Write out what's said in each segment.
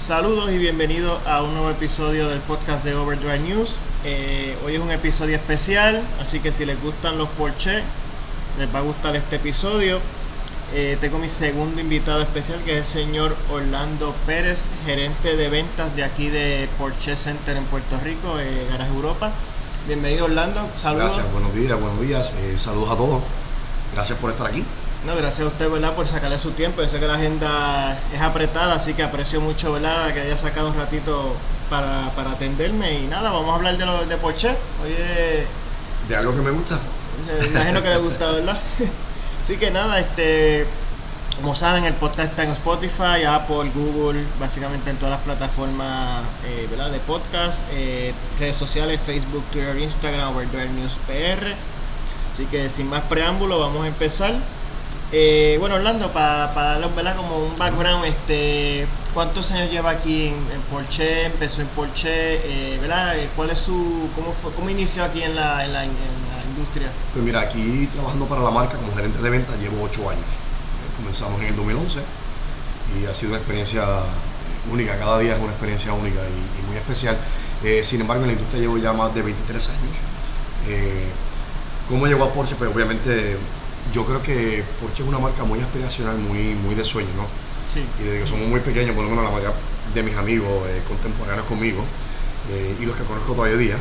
Saludos y bienvenidos a un nuevo episodio del podcast de Overdrive News. Eh, hoy es un episodio especial, así que si les gustan los Porsche, les va a gustar este episodio. Eh, tengo mi segundo invitado especial que es el señor Orlando Pérez, gerente de ventas de aquí de Porsche Center en Puerto Rico, eh, Garage Europa. Bienvenido Orlando, saludos. Gracias, buenos días, buenos días, eh, saludos a todos. Gracias por estar aquí. No, gracias a usted, ¿verdad? Por sacarle su tiempo. Yo sé que la agenda es apretada, así que aprecio mucho, ¿verdad? Que haya sacado un ratito para, atenderme. Y nada, vamos a hablar de, lo, de Porsche. Oye... De algo que me gusta. Me imagino que le gusta, ¿verdad? así que nada, este... Como saben, el podcast está en Spotify, Apple, Google, básicamente en todas las plataformas eh, ¿verdad? de podcast, eh, redes sociales, Facebook, Twitter, Instagram, Overdrive News PR. Así que sin más preámbulo, vamos a empezar. Eh, bueno, Orlando, para pa darle como un background, este, ¿cuántos años lleva aquí en, Porsche? ¿Empezó en Porsche? Eh, ¿verdad? Eh, ¿Cuál es su, cómo, fue, cómo inició aquí en la, en, la, industria? Pues mira, aquí trabajando para la marca como gerente de venta llevo ocho años. comenzamos en el 2011 y ha sido una experiencia única, cada día es una experiencia única y, muy especial. sin embargo, en la industria llevo ya más de 23 años. ¿Cómo llegó a Porsche? Pues obviamente yo creo que Porsche es una marca muy aspiracional, muy, muy de sueño, ¿no? Sí. Y desde que somos muy pequeños, por lo menos la mayoría de mis amigos eh, contemporáneos conmigo eh, y los que conozco todavía día,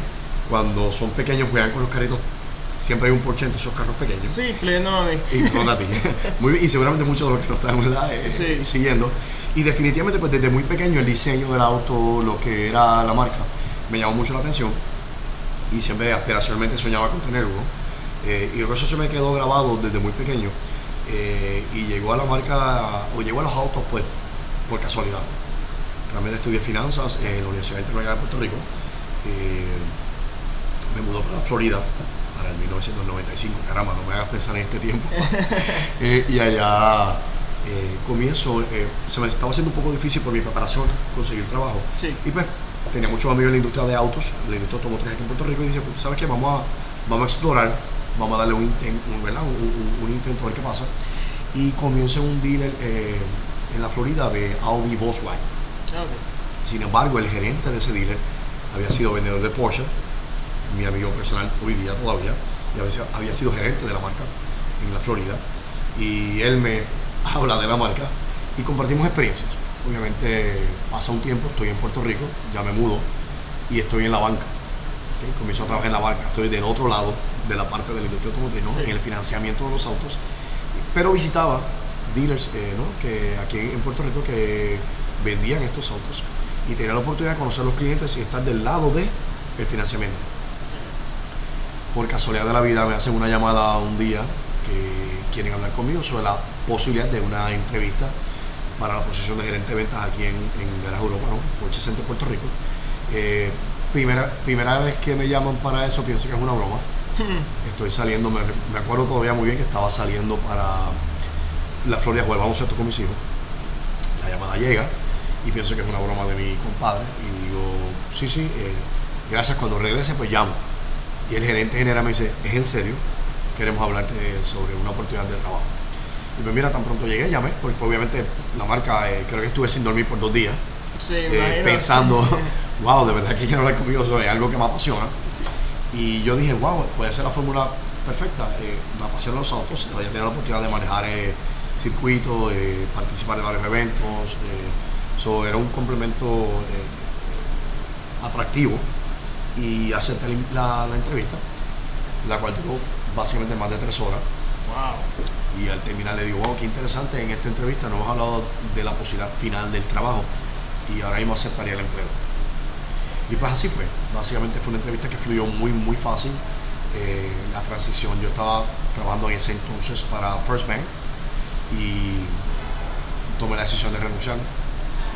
cuando son pequeños juegan con los carritos, siempre hay un Porsche entre esos carros pequeños. Sí, incluyendo a mí. Y, a ti. muy, y seguramente muchos de los que nos están eh, siguiendo. Y definitivamente, pues desde muy pequeño, el diseño del auto, lo que era la marca, me llamó mucho la atención. Y siempre aspiracionalmente soñaba con tenerlo. Eh, y eso se me quedó grabado desde muy pequeño. Eh, y llegó a la marca, o llegó a los autos, pues, por casualidad. Realmente estudié finanzas en la Universidad Internacional de Puerto Rico. Eh, me mudó para Florida para el 1995. Caramba, no me hagas pensar en este tiempo. y allá comienzo, se me estaba haciendo un poco difícil por mi preparación conseguir trabajo. Y pues tenía muchos amigos en la industria de autos, la industria automotriz aquí en Puerto Rico, y dije, pues, ¿sabes qué? Vamos a, vamos a explorar vamos a darle un, un, intento a ver qué pasa. Y comienzo en un dealer eh, en la Florida de Audi Volkswagen. Sin embargo, el gerente de ese dealer había sido vendedor de Porsche, mi amigo personal hoy día todavía, y había, había sido gerente de la marca en la Florida. Y él me habla de la marca y compartimos experiencias. Obviamente pasa un tiempo, estoy en Puerto Rico, ya me mudo y estoy en la banca. Comienzo a trabajar en la banca, estoy del otro lado de la parte de la industria automotriz, en el financiamiento de los autos, pero visitaba dealers eh, que aquí en Puerto Rico que vendían estos autos y tenía la oportunidad de conocer a los clientes y estar del lado del el financiamiento. Por casualidad de la vida me hacen una llamada un día que quieren hablar conmigo sobre la posibilidad de una entrevista para la posición de gerente de ventas aquí en, en Europa, ¿no? Porsche Center Puerto Rico. Eh, primera, primera vez que me llaman para eso pienso que es una broma Estoy saliendo, me, acuerdo todavía muy bien que estaba saliendo para la Florida jugar baloncesto con mis hijos. La llamada llega y pienso que es una broma de mi compadre y digo, sí, sí, eh, gracias, cuando regrese pues llamo. Y el gerente general me dice, ¿es en serio? Queremos hablarte sobre una oportunidad de trabajo. Y pues mira, tan pronto llegué, llamé, porque obviamente la marca, eh, creo que estuve sin dormir por dos días, eh, pensando, wow, de verdad que quiero hablar conmigo sobre algo que me apasiona. Y yo dije, wow, puede ser la fórmula perfecta. Eh, me apasionan los autos, voy a tener la oportunidad de manejar eh, circuitos, eh, participar en varios eventos. eso era un complemento atractivo y acepté la, entrevista, la cual duró básicamente más de tres horas. Wow. Y al terminar le digo, wow, qué interesante, en esta entrevista no hemos hablado de la posibilidad final del trabajo y ahora mismo aceptaría el empleo. Y pues así fue. Básicamente fue una entrevista que fluyó muy, muy fácil. Eh, la transición, yo estaba trabajando en ese entonces para First Bank y tomé la decisión de renunciar.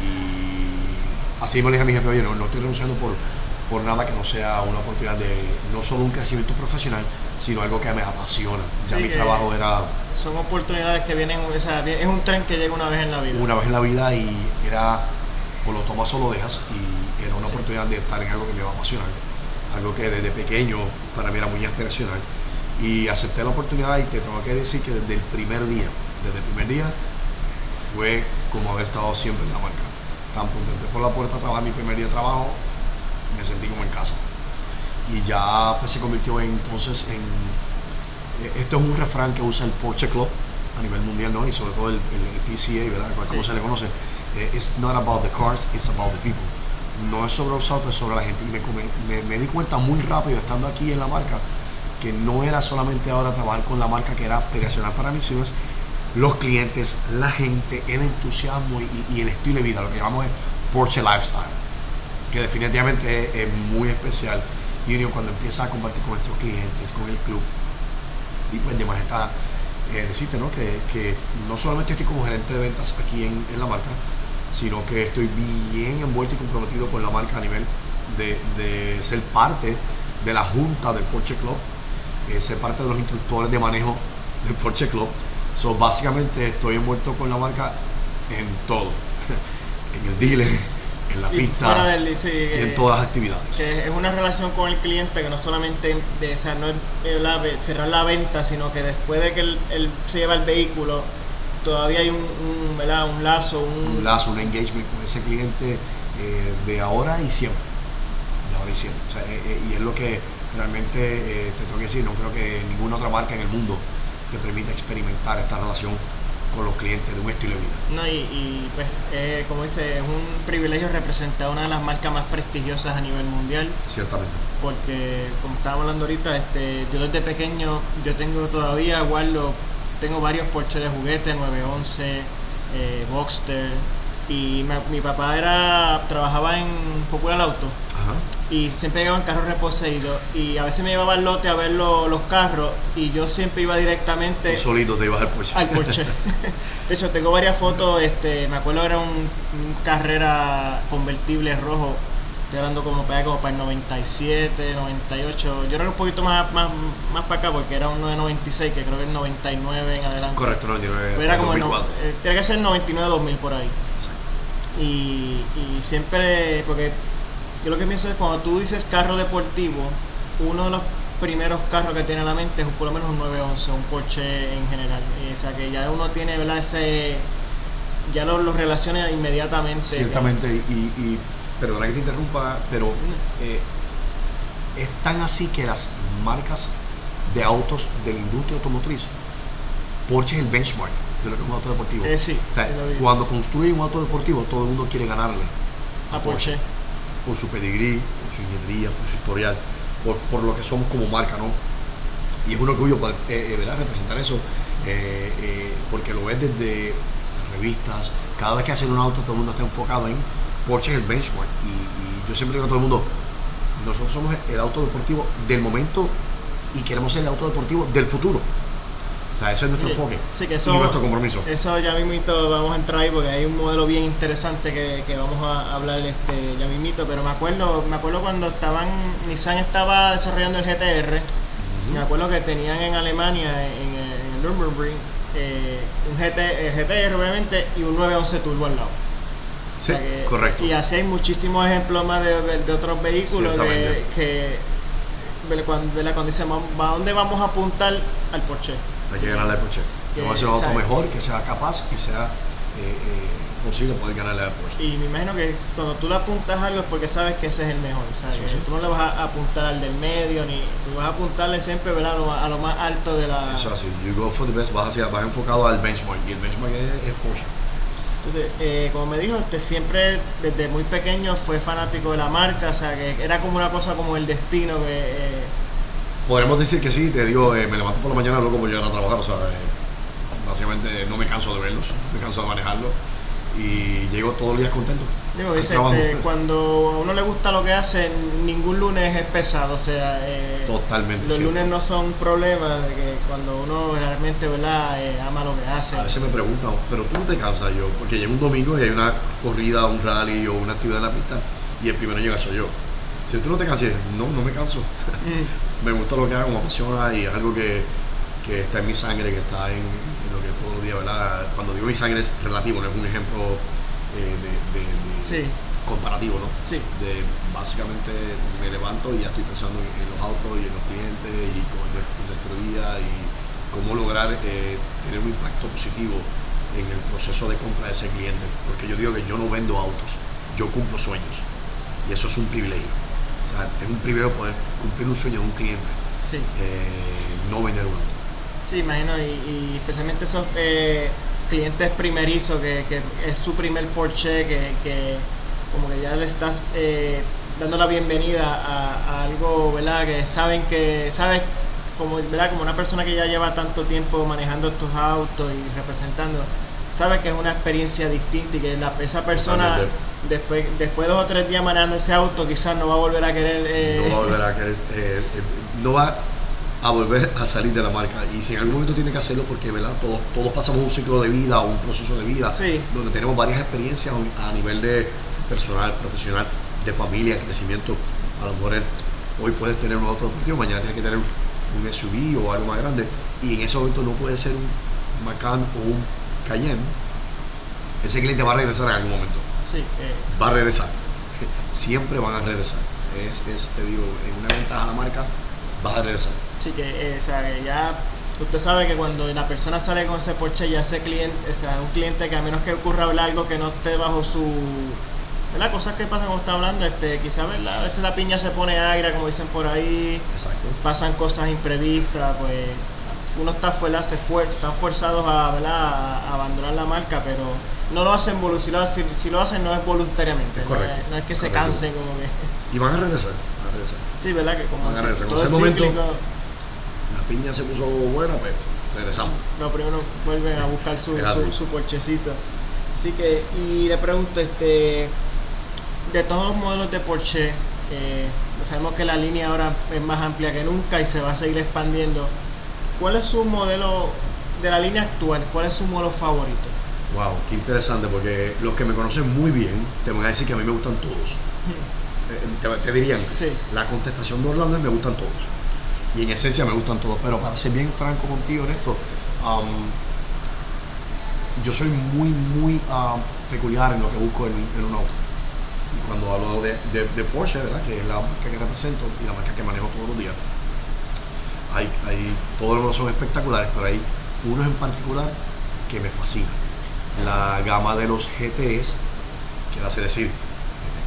Y así me dije a mi jefe, oye, no, estoy renunciando por, por nada que no sea una oportunidad de no solo un crecimiento profesional, sino algo que me apasiona. Ya mi trabajo era... Son oportunidades que vienen, o sea, es un tren que llega una vez en la vida. Una vez en la vida y era, o lo tomas o lo dejas y una oportunidad de estar en algo que me iba a apasionar, algo que desde pequeño para mí era muy aspiracional. Y acepté la oportunidad y te tengo que decir que desde el primer día, desde el primer día, fue como haber estado siempre en la marca. tan pronto entré por la puerta a trabajar mi primer día de trabajo, me sentí como en casa. Y ya pues, se convirtió entonces en... Eh, esto es un refrán que usa el Porsche Club a nivel mundial, ¿no? Y sobre todo el, PCA, ¿verdad? Como se le conoce. Eh, it's not about the cars, it's about the people. No es sobre autos, es sobre la gente. Y me, di cuenta muy rápido, estando aquí en la marca, que no era solamente ahora trabajar con la marca que era aspiracional para mí, sino es los clientes, la gente, el entusiasmo y, el estilo de vida, lo que llamamos el Porsche Lifestyle, que definitivamente es, muy especial. Y cuando empieza a compartir con nuestros clientes, con el club, y pues además está, eh, ¿no? Que, que, no solamente estoy como gerente de ventas aquí en, la marca, sino que estoy bien envuelto y comprometido con la marca a nivel de, de ser parte de la junta del Porsche Club eh, ser parte de los instructores de manejo del Porsche Club. So, básicamente estoy envuelto con la marca en todo. en el dealer, en la pista, y en eh, todas las actividades. es una relación con el cliente que no solamente de, o no es cerrar la venta, sino que después de que él, se lleva el vehículo, todavía hay un, un, un lazo. Un... lazo, un engagement con ese cliente eh, de ahora y siempre. De ahora y siempre. y es lo que realmente eh, te tengo que decir, no creo que ninguna otra marca en el mundo te permita experimentar esta relación con los clientes de un estilo de vida. No, y, pues, eh, como dice, es un privilegio representar una de las marcas más prestigiosas a nivel mundial. Ciertamente. Porque, como estábamos hablando ahorita, este, yo desde pequeño, yo tengo todavía, guardo, tengo varios Porsche de juguete, 911, eh, Boxster, y mi papá era trabajaba en Popular Auto. Ajá y siempre llegaban carros reposeídos y a veces me llevaba al lote a ver los carros y yo siempre iba directamente solito te ibas al Porsche al Porsche de hecho tengo varias fotos este me acuerdo era un, carrera convertible rojo estoy hablando como para como para el 97 98 yo creo un poquito más más, más para acá porque era uno de 96 que creo que el 99 en adelante correcto 99 era como no, eh, tiene que ser 99 2000 por ahí Exacto. Y, y siempre porque yo lo que pienso es cuando tú dices carro deportivo, uno de los primeros carros que tiene a la mente es por lo menos un 911, un Porsche en general. O sea que ya uno tiene, ¿verdad? Ese, ya lo, relaciona inmediatamente. Ciertamente, y, y, perdona que te interrumpa, pero eh, es tan así que las marcas de autos de la industria automotriz, Porsche es el benchmark de lo que es un auto deportivo. Eh, sí, o sea, cuando construyen un auto deportivo, todo el mundo quiere ganarle a, Porsche por su pedigrí, por su ingeniería, por su historial, por, por, lo que somos como marca, ¿no? Y es un orgullo poder eh, eh, representar eso, porque lo ves desde revistas, cada vez que hacen un auto todo el mundo está enfocado en Porsche es el benchmark. Y, y yo siempre digo a todo el mundo, nosotros somos el auto deportivo del momento y queremos ser el auto deportivo del futuro. O sea, eso es nuestro enfoque y nuestro compromiso. Eso ya mismito vamos a entrar ahí porque hay un modelo bien interesante que, que vamos a hablar este, ya mismito, pero me acuerdo, me acuerdo cuando estaban, Nissan estaba desarrollando el GTR, me acuerdo que tenían en Alemania, en, en el Nürburgring, eh, un GT, el GTR obviamente y un 911 Turbo al lado. Sí, correcto. Y así hay muchísimos ejemplos más de, de, otros vehículos que, que cuando, cuando dicen, ¿a dónde vamos a apuntar? Al Porsche. Hay que ganarle al Porsche. Vamos a hacer auto mejor, que sea capaz y sea eh, eh, posible poder ganarle al Porsche. Y me imagino que cuando tú le apuntas algo es porque sabes que ese es el mejor. ¿sabes? Tú no le vas a apuntar al del medio, ni tú vas a apuntarle siempre ¿verdad? A, lo, más alto de la. Eso así, you go for the best, vas, hacia, vas enfocado al benchmark y el benchmark es, Porsche. Entonces, eh, como me dijo, usted siempre desde muy pequeño fue fanático de la marca, o sea, que era como una cosa como el destino que... Eh, Podremos decir que sí, te digo, eh, me levanto por la mañana loco por llegar a trabajar, o sea, eh, básicamente no me canso de verlos, me canso de manejarlos y llego todos los días contento. Digo, dice, este, cuando a uno le gusta lo que hace, ningún lunes es pesado, o sea, eh, Totalmente los lunes no son problemas, de que cuando uno realmente ¿verdad? ama lo que hace. A veces me preguntan, pero tú no te cansas yo, porque llega un domingo y hay una corrida, un rally o una actividad en la pista y el primero llega soy yo. Si tú no te cansas, no, no me canso. Mm. me gusta lo que hago, me apasiona y es algo que, que está en mi sangre, que está en, lo que todos los días, ¿verdad? Cuando digo mi sangre es relativo, no es un ejemplo eh, de, comparativo, ¿no? Sí. De básicamente me levanto y ya estoy pensando en, los autos y en los clientes y con nuestro día y cómo lograr eh, tener un impacto positivo en el proceso de compra de ese cliente. Porque yo digo que yo no vendo autos, yo cumplo sueños. Y eso es un privilegio. O sea, es un privilegio poder cumplir un sueño de un cliente, Sí, eh, no vender un auto. sí, imagino, y, y especialmente esos eh, clientes primerizos que, que es su primer Porsche, que, que como que ya le estás eh, dando la bienvenida a, a algo, ¿verdad? Que saben que, sabes, como, ¿verdad? Como una persona que ya lleva tanto tiempo manejando estos autos y representando, sabe que es una experiencia distinta y que la- esa persona después, después de dos o tres días manejando ese auto quizás no va a volver a querer... eh, no va a volver a querer, eh, eh, no va a volver a salir de la marca. Y si en algún momento tiene que hacerlo, porque ¿verdad? Todos, todos pasamos un ciclo de vida o un proceso de vida Sí. donde tenemos varias experiencias a nivel de personal, profesional, de familia, crecimiento. A lo mejor hoy puedes tener un auto deportivo, mañana tienes que tener un SUV o algo más grande. Y en ese momento no puede ser un Macan o un Cayenne. Ese cliente va a regresar en algún momento sí, eh, va a regresar. Siempre van a regresar. Es, es, te digo, es una ventaja a la marca, vas a regresar. Sí, que eh, o sea, que ya usted sabe que cuando la persona sale con ese Porsche, ya ese cliente, o sea, un cliente que a menos que ocurra algo que no esté bajo su. ¿Verdad? Cosas que pasan cuando está hablando, este, quizás, ¿verdad? A veces la piña se pone agra, como dicen por ahí, Exacto. pasan cosas imprevistas, pues uno está fuera, se fuer, están forzados a, ¿verdad? a abandonar la marca, pero no lo hacen si lo, hacen, si lo hacen no es voluntariamente, Es no correcto, es- no es que se cansen como que. Y van a regresar, van a regresar. Sí, ¿verdad? Que como Van a si- regresar. todo el momento- cíclico. Piña se puso buena, pues regresamos. No, primero vuelven a buscar su, su, su porchecito. Así que, y le pregunto, este, de todos los modelos de Porsche, eh, sabemos que la línea ahora es más amplia que nunca y se va a seguir expandiendo. ¿Cuál es su modelo de la línea actual? ¿Cuál es su modelo favorito? Wow, qué interesante, porque los que me conocen muy bien te van a decir que a mí me gustan todos. Eh, Te, te dirían, Sí. la contestación de Orlando es me gustan todos. Y en esencia me gustan todos. Pero para ser bien franco contigo, Néstor, um, yo soy muy, muy um, peculiar en lo que busco en, en un auto. Y cuando hablo de, Porsche, ¿verdad? que es la marca que represento y la marca que manejo todos los días, hay, hay, todos los son espectaculares, pero hay unos en particular que me fascinan. La gama de los GTS, quiero hacer decir,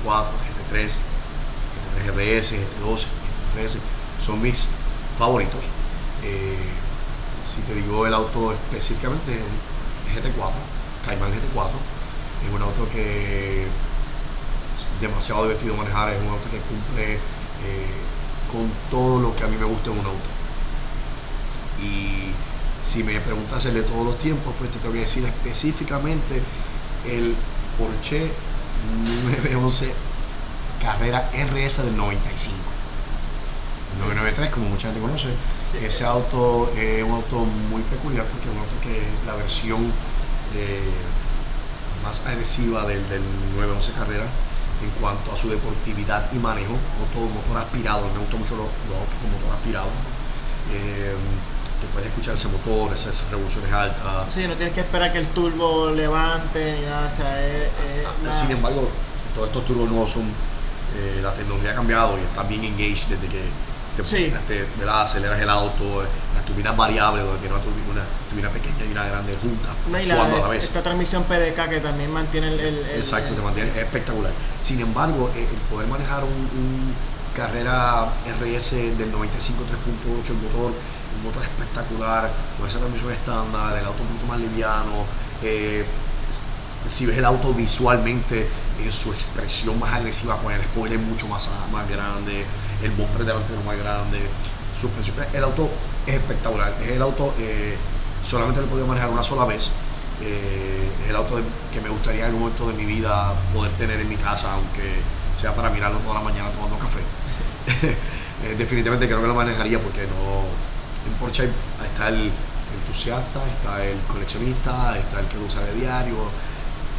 GT4, GT3, GT3 RS, GT12, GT13, son mis favoritos. Eh, si te digo el auto específicamente, el GT4, Cayman GT4, es un auto que es demasiado divertido manejar, es un auto que cumple eh, con todo lo que a mí me gusta en un auto. Y si me preguntas el de todos los tiempos, pues te tengo que decir específicamente el Porsche 911 Carrera RS del 95. El 993, como mucha gente conoce, Sí. ese auto es un auto muy peculiar porque es un auto que la versión eh, más agresiva del, del 911 Carrera en cuanto a su deportividad y manejo, motor, motor aspirado, me gustan mucho los, los autos con motor aspirado. Eh, que puedes escuchar ese motor, esas revoluciones altas. Sí, no tienes que esperar que el turbo levante ni nada, o sea, es, es Ah, Sin embargo, todos estos turbos nuevos son, eh, la tecnología ha cambiado y está bien engaged desde que te, Sí. te- aceleras el auto, las turbinas variables, donde tiene una turbina, una turbina pequeña y una grande juntas, No, y la- actuando a la vez. esta transmisión PDK que también mantiene el... Exacto, el- te mantiene es espectacular. Sin embargo, eh, el poder manejar un, un carrera RS del 95 3.8, el motor, un motor espectacular, con esa transmisión estándar, el auto un poquito más liviano. eh, si ves el auto visualmente en su expresión más agresiva, con el spoiler mucho más, más grande, el bumper delantero más grande, suspensión. El auto es espectacular. Es el auto, eh, solamente lo he podido manejar una sola vez. Eh, es el auto de- que me gustaría en algún momento de mi vida poder tener en mi casa, aunque sea para mirarlo toda la mañana tomando café. Eh, definitivamente creo que lo manejaría porque no. En Porsche está el entusiasta, está el coleccionista, está el que lo usa de diario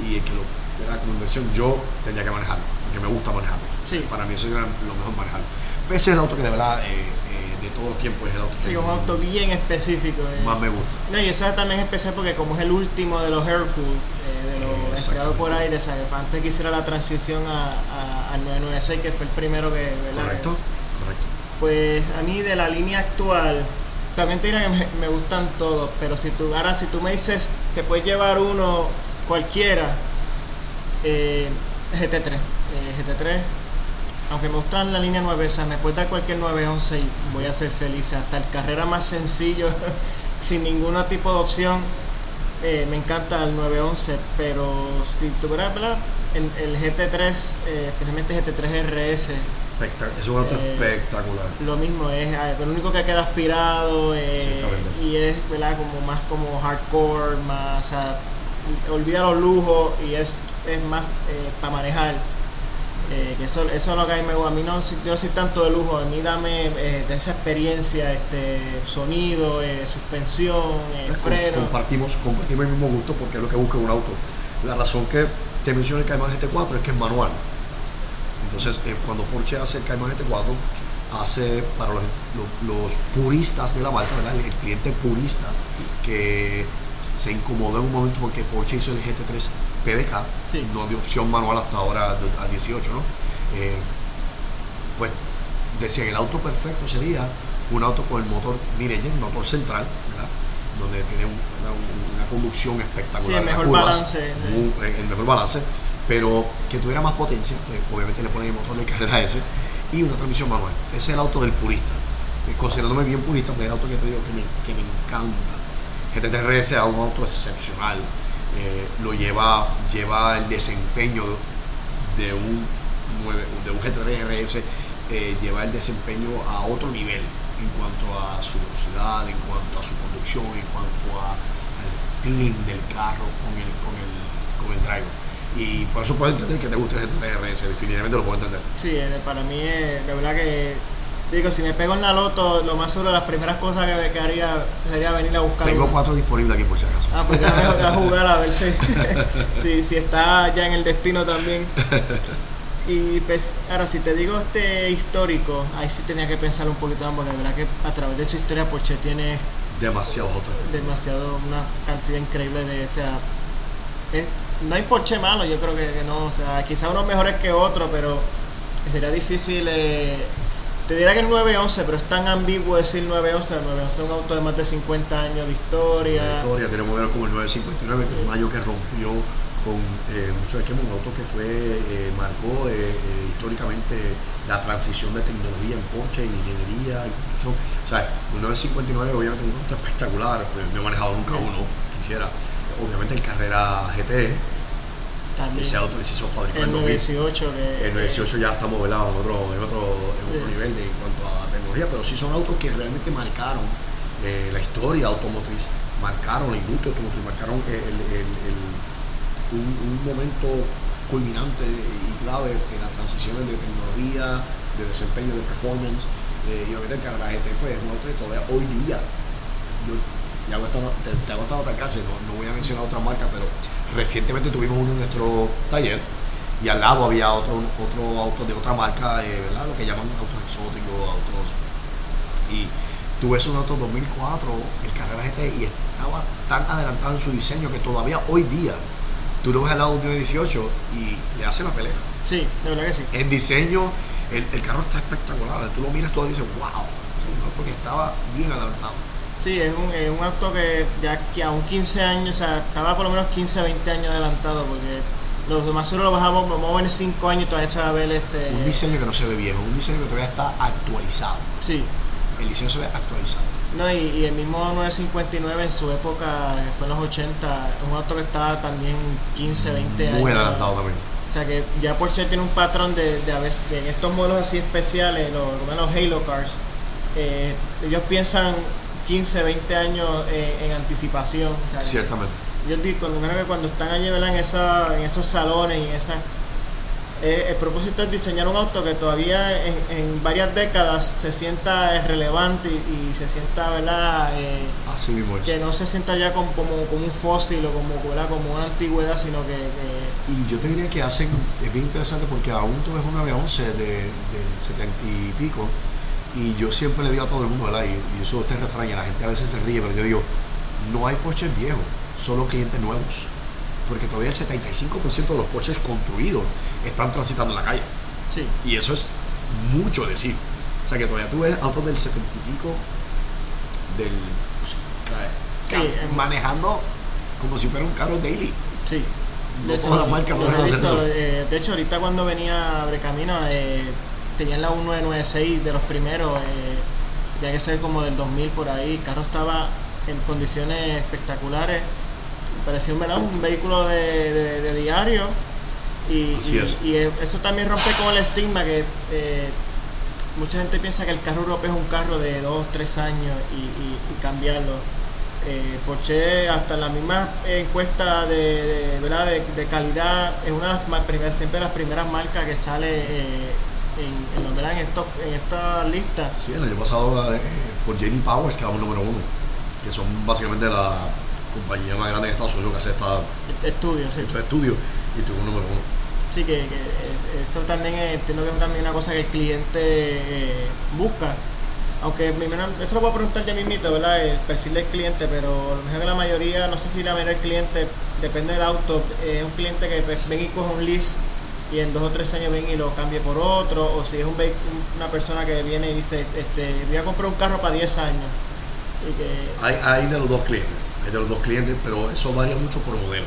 y el que lo verá como inversión. Yo tendría que manejarlo, porque me gusta manejarlo. Sí. Para mí eso sería lo mejor manejarlo. Ese es el auto que de verdad, eh, eh, de todos los tiempos, es el auto que Sí, un auto bien específico. eh. más me gusta. No, y ese también es especial porque como es el último de los Aircool, eh, de los empleados por aire, ¿sabes? Antes que hiciera la transición a, a- al 996, que fue el primero que, ¿verdad? Correcto, correcto. Pues a mí de la línea actual, también te diré que me, gustan todos, pero si tú, ahora si tú me dices, te puedes llevar uno cualquiera, eh, GT3. Eh, GT3, aunque me gustan la línea 9, o sea, me puedes dar cualquier 911 y voy a ser feliz. Hasta el carrera más sencillo, sin ningún tipo de opción, eh, me encanta el 911, pero si tuvieras el, el GT3, eh, especialmente GT3 RS, es un auto eh, espectacular. Lo mismo es, lo único que queda aspirado y es ¿verdad? como más como hardcore, más, o sea, olvida los lujos y es, es más para manejar. Eh, eso, eso es lo que a mí me gusta. A mí no, yo no soy tanto de lujo, a mí dame eh, de esa experiencia, este sonido, eh, suspensión, freno. Compartimos, compartimos el mismo gusto porque es lo que busca un auto. La razón que te menciono el Cayman GT4 es que es manual. Entonces, cuando Porsche hace el Cayman GT4, hace para los, los, puristas de la marca, el cliente purista que se incomodó en un momento porque Porsche hizo el GT3 PDK, no de opción manual hasta ahora a 18, ¿no? Eh, pues decía que el auto perfecto sería un auto con el motor mid-engine, motor central, ¿verdad? donde tiene una conducción espectacular. Sí, el mejor balance. Eh, el mejor balance, pero que tuviera más potencia, pues obviamente le ponen el motor de carrera ese y una transmisión manual. Ese es el auto del purista. Eh, considerándome bien purista, pues es el auto que te digo que me, que me encanta. GT3RS es un auto excepcional. Eh, lo lleva, lleva el desempeño de un, de un GT3 RS, eh, lleva el desempeño a otro nivel en cuanto a su velocidad, en cuanto a su conducción, en cuanto a, al feeling del carro con el, con el, con el driver. Y por eso puedo entender que te guste el GT3 RS, definitivamente lo puedo entender. Sí, eh, para mí de verdad que Sí, que si me pego en la loto, lo más seguro, las primeras cosas que, haría sería venir a buscar. Tengo cuatro disponibles aquí por si acaso. Ah, pues ya me voy a jugar a ver si, si, está ya en el destino también. Y pues, ahora si te digo este histórico, ahí sí tenía que pensar un poquito más, porque de verdad que a través de su historia Porsche tiene demasiado demasiado, una cantidad increíble de, o sea, no hay Porsche malo, yo creo que, no, o sea, quizá unos mejores que otros, pero sería difícil eh, te dirá que el 911, pero es tan ambiguo decir 911. El 911 es un auto de más de 50 años de historia. de historia, tiene modelos como el 959, que es un año que rompió con eh, muchos esquemas, un auto que fue, eh, marcó eh, eh, históricamente la transición de tecnología en Porsche, en ingeniería, mucho, o sea, un 959 obviamente un auto espectacular, no he manejado nunca uno, quisiera, obviamente en carrera GT, ese auto que se hizo fabricar en 2018. el 918 ya está modelado en otro, en otro, en otro nivel de, en cuanto a tecnología, pero sí son autos que realmente marcaron eh, la historia automotriz, marcaron la industria automotriz, marcaron un, momento culminante y clave en las transiciones de tecnología, de desempeño, de performance. Eh, y obviamente el Carrera GT pues, es un auto que todavía hoy día, yo ya hago esto, te, te hago esta nota no, no voy a mencionar otra marca, pero Recientemente tuvimos uno en nuestro taller y al lado había otro, otro auto de otra marca, eh, ¿verdad? Lo que llaman autos exóticos, autos. Y tuve ese un auto 2004, el Carrera GT, y estaba tan adelantado en su diseño que todavía hoy día tú lo ves al lado de un 18 y le hace la pelea. Sí, de verdad que sí. En diseño, el, el carro está espectacular. Tú lo miras todo y dices, wow, porque estaba bien adelantado. Sí, es un, es un auto que ya que a un 15 años, o sea, estaba por lo menos 15 20 años adelantado, porque los demás solo lo bajamos, vamos a ver en 5 años todavía se va a ver este... Un diseño que no se ve viejo, un diseño que todavía está actualizado. Sí. El diseño se ve actualizado. No, y, el mismo 959 en su época, fue en los 80, un auto que estaba también 15, 20 años. Muy adelantado también. O sea que ya por ser tiene un patrón de, de, de, en estos modelos así especiales, los, los Halo Cars, eh, ellos piensan 15, 20 años eh, en anticipación. Ciertamente. Yo digo, cuando, cuando están allí en, esa, en esos salones y esas... Eh, el propósito es diseñar un auto que todavía en, varias décadas se sienta relevante y, se sienta, ¿verdad? Eh, Así mismo es. Que no se sienta ya como, como, un fósil o como, como una antigüedad, sino que, Y yo te diría que hacen, es bien interesante porque aún tú ves una V11 de, del 70 y pico, y yo siempre le digo a todo el mundo, ¿verdad? Y, y eso este refrán, y la gente a veces se ríe, pero yo digo, no hay Porsches viejos, solo clientes nuevos. Porque todavía el 75% de los Porsches construidos están transitando en la calle. Sí. Y eso es mucho decir. O sea que todavía tú ves autos del 70 y pico del... Sí, manejando como si fuera un carro daily. Sí. De hecho, eh, de hecho, ahorita cuando venía de camino, eh, tenían la 1996 de los primeros, eh, ya que ser como del 2000 por ahí. El carro estaba en condiciones espectaculares. Parecía un, un vehículo de, diario. Y, y, eso también rompe con el estigma que eh, mucha gente piensa que el carro europeo es un carro de 2, 3 años y cambiarlo eh, Porsche hasta la misma encuesta de, ¿verdad? De, calidad es una de las primeras, siempre las primeras marcas que sale eh, en, en, en, estos, en esta lista. Sí, el año pasado eh, por JD Powers quedamos número uno, que son básicamente la compañía más grande de Estados Unidos que hace esta estudio, sí. Estos estudios y tuvo número uno. Sí, que, que eso también entiendo que es también una cosa que el cliente eh, busca aunque eso lo voy a preguntar ya mismito, ¿verdad? El perfil del cliente, pero lo mejor que la mayoría, no sé si la mayoría del cliente, depende del auto, es un cliente que ven y coge un lease y en dos o tres años ven y lo cambie por otro, o si es un una persona que viene y dice, este, voy a comprar un carro para 10 años. hay, hay de los dos clientes, hay de los dos clientes, pero eso varía mucho por modelo,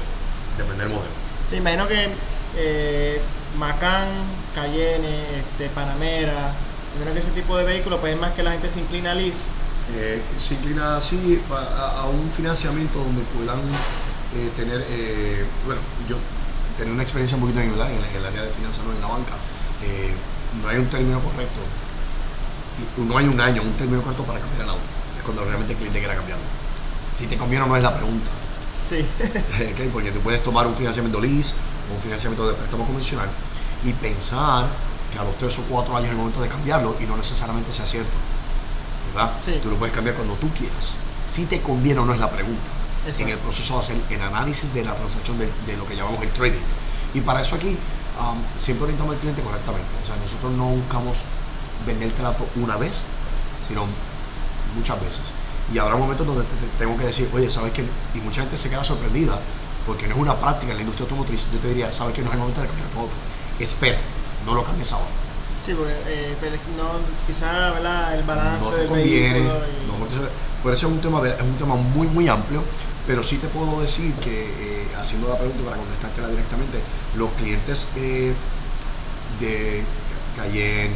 depende del modelo. Te imagino que eh, Macan, Cayenne, este, Panamera, creo que ese tipo de vehículo, pues es más que la gente se inclina a lease. Eh, se inclina así a, un financiamiento donde puedan eh, tener, eh, bueno, yo tenía una experiencia un poquito en, el, en el área de finanzas en la banca. no hay un término correcto, no hay un año, un término correcto para cambiar el auto. Es cuando realmente el cliente quiera cambiarlo. Si te conviene o no es la pregunta. Sí. porque tú puedes tomar un financiamiento lease o un financiamiento de préstamo convencional y pensar que a los 3 o 4 años es el momento de cambiarlo y no necesariamente sea cierto. ¿Verdad? Tú lo puedes cambiar cuando tú quieras. Si te conviene o no es la pregunta. En el proceso de hacer el análisis de la transacción de, lo que llamamos el trading. Y para eso aquí um, siempre orientamos al cliente correctamente. O sea, nosotros no buscamos venderte el auto una vez, sino muchas veces. Y habrá momentos donde tengo que decir, oye, ¿sabes qué? Y mucha gente se queda sorprendida porque no es una práctica en la industria automotriz. Yo te diría, ¿sabes qué? No es el momento de cambiar auto. Espera no lo cambies ahora. Sí, porque eh, no, quizá el balance no te conviene, por eso es un tema es un tema muy muy amplio, pero sí te puedo decir que eh, haciendo la pregunta para contestártela directamente, los clientes eh, de Cayenne,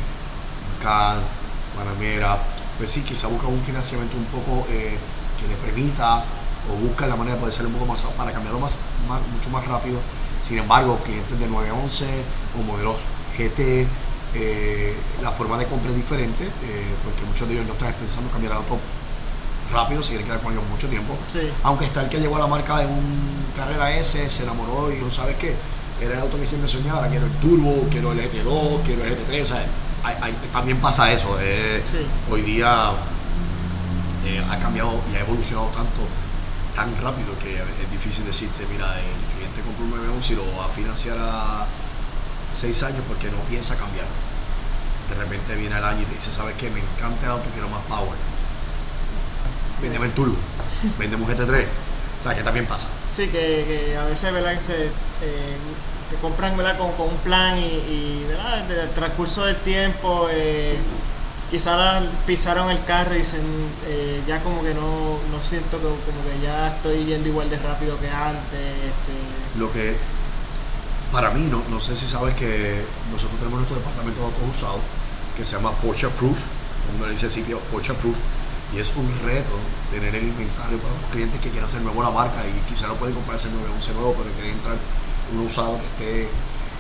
Can, Panamera, pues sí, quizá buscan un financiamiento un poco eh, que le permita o busca la manera de poder ser un poco más para cambiarlo más, mucho más rápido. Sin embargo, clientes de 9 a 11 o modelos GT, la forma de compra es diferente, porque muchos de ellos no están pensando cambiar el auto rápido, si quieren quedar con ellos mucho tiempo. Aunque está el que llegó a la marca de un Carrera S, se enamoró y dijo, ¿sabes qué? Era el auto que siempre soñaba, quiero el turbo, quiero el GT2, quiero el GT3, o sea, también pasa eso. Eh, hoy día ha cambiado y ha evolucionado tanto, tan rápido que es difícil decirte, mira, el cliente compró un 911 y lo va a financiar a seis años porque no piensa cambiar. De repente viene el año y te dice, ¿sabes qué? Me encanta el auto, quiero más power. Vendeme el Turbo, vendemos un GT3. O sea, que también pasa. Sí, que, a veces, ¿verdad? Se, eh, te compran, ¿verdad? Con, con un plan y, y ¿verdad? el transcurso del tiempo, eh, quizás pisaron el carro y dicen, eh, ya como que no, no siento que, como que ya estoy yendo igual de rápido que antes. Este. Lo que para mí, no, no sé si sabes que nosotros tenemos nuestro departamento de autos usados que se llama Porsche Proof, como dice sitio Porsche Proof, y es un reto tener el inventario para los clientes que quieran hacer nuevo la marca y quizá no pueden comprarse el 911 nuevo, pero quieren entrar uno usado que esté.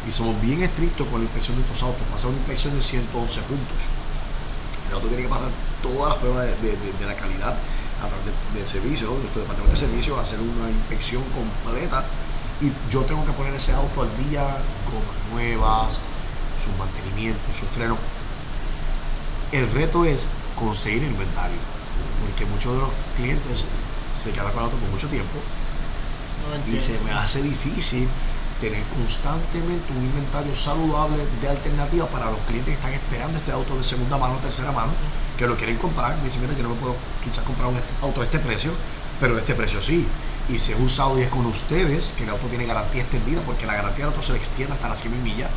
Y somos bien estrictos con la inspección de estos autos. Pasa una inspección de 111 puntos. El auto tiene que pasar todas las pruebas de, la calidad a través del servicio, nuestro departamento de servicio, hacer una inspección completa y yo tengo que poner ese auto al día, gomas nuevas, su mantenimiento, su freno. El reto es conseguir el inventario, porque muchos de los clientes se quedan con el auto por mucho tiempo y se me hace difícil tener constantemente un inventario saludable de alternativas para los clientes que están esperando este auto de segunda mano, tercera mano, que lo quieren comprar. Me dicen, mira, yo no me puedo quizás comprar un auto de este precio, pero de este precio sí y se usa hoy es con ustedes, que el auto tiene garantía extendida, porque la garantía del auto se le extiende hasta las 100 mil millas.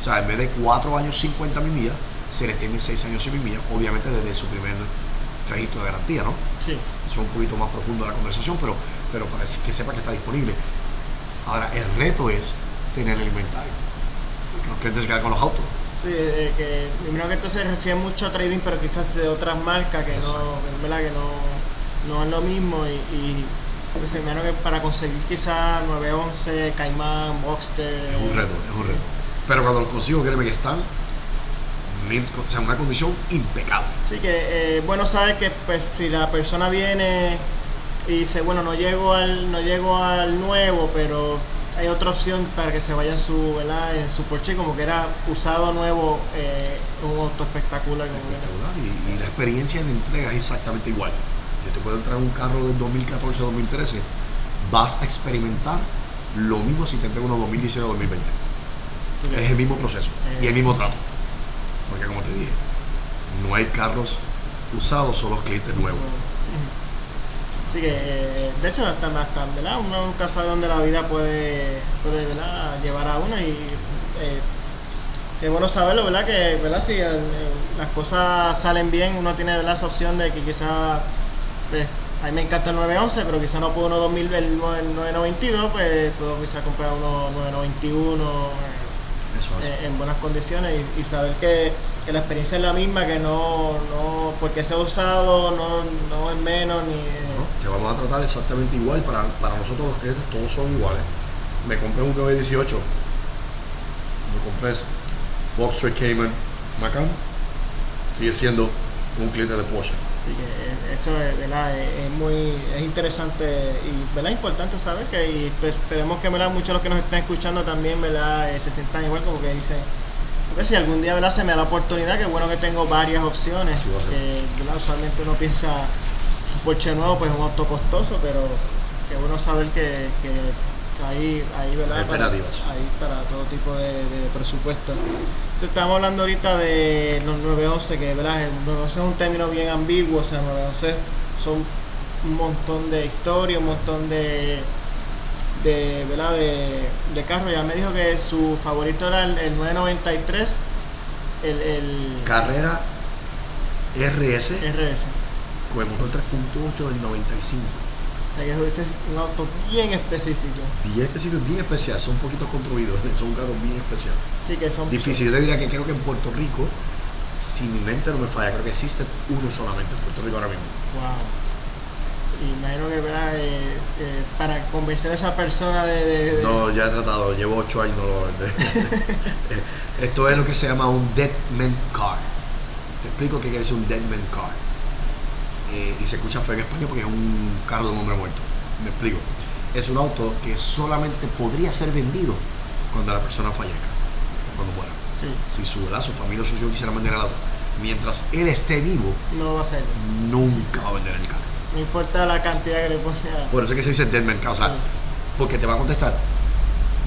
O sea, en vez de 4 años 50 mil millas, se le extiende 6 años 100 mil millas, obviamente desde su primer registro de garantía, ¿no? Sí. Eso es un poquito más profundo de la conversación, pero, pero para que sepa que está disponible. Ahora, el reto es tener el inventario. Que los clientes quedan con los autos. Sí, eh, que primero que entonces reciben mucho trading, pero quizás de otras marcas que no, ¿verdad? que no, no es lo mismo y, y pues, menos que para conseguir quizás 911, Caimán, Boxster. Es un reto, es un reto. Pero cuando los consigo, créeme que están o sea, una condición impecable. Sí, que eh, bueno saber que pues, si la persona viene y dice, bueno, no llego al, no llego al nuevo, pero hay otra opción para que se vaya en su, ¿verdad? en su Porsche, como que era usado nuevo, eh, un auto espectacular. espectacular. Y, la experiencia de entrega es exactamente igual. Yo te puedo entrar en un carro del 2014-2013, vas a experimentar lo mismo si te entrego uno 2019-2020. Es el mismo proceso y el mismo trato. Porque como te dije, no hay carros usados, solo clientes nuevos. Así que, eh, de hecho, hasta, hasta ¿verdad? uno nunca sabe dónde la vida puede, puede llevar a uno y eh, qué bueno saberlo, ¿verdad? Que, ¿verdad? Si eh, las cosas salen bien, uno tiene ¿verdad? esa opción de que quizás, pues, a mí me encanta el 911, pero quizás no puedo uno 2000, el 992, pues puedo quizás comprar uno 991 eh, en buenas condiciones y, saber que, la experiencia es la misma, que no, no porque se ha usado no, no es menos ni... te vamos a tratar exactamente igual, para, para nosotros los clientes todos son iguales. Me compré un PB18, me compré Boxer Cayman Macan, sigue siendo un cliente de Porsche eso es, ¿verdad? es, muy es interesante y ¿verdad? importante saber que y pues, esperemos que ¿verdad? muchos de los que nos estén escuchando también ¿verdad? Eh, se sientan igual como que dicen si algún día ¿verdad? se me da la oportunidad que bueno que tengo varias opciones ¿verdad? usualmente uno piensa un Porsche nuevo pues es un auto costoso pero que bueno saber que, que ahí, ahí, ¿verdad? Para, ahí para todo tipo de, de presupuesto. estamos hablando ahorita de los 911, que ¿verdad? El 911 es un término bien ambiguo, o sea, 911 son un montón de historia, un montón de de, ¿verdad? de, de carros. Ya me dijo que su favorito era el, 993, el, el, Carrera RS, RS. con el motor 3.8 del 95. Que es un auto bien específico. Bien específico, bien especial. Son un poquito construidos, son un carro bien especial. Sí, que son. Difícil. Yo te diría que creo que en Puerto Rico, si mi mente no me falla, creo que existe uno solamente en Puerto Rico ahora mismo. Wow. Imagino que ¿verdad? Eh, eh, para convencer a esa persona de, No, ya he tratado, llevo ocho años no lo vender. Esto es lo que se llama un dead man car. Te explico qué quiere decir un dead man car eh, y se escucha feo en español porque es un carro de un hombre muerto. Me explico. Es un auto que solamente podría ser vendido cuando la persona fallezca, cuando muera. Si su, su familia o su hijo quisiera vender el auto. Mientras él esté vivo, no lo va a hacer. Nunca va a vender el carro. No importa la cantidad que le ponga. Por eso es que se dice dead man o sea, porque te va a contestar,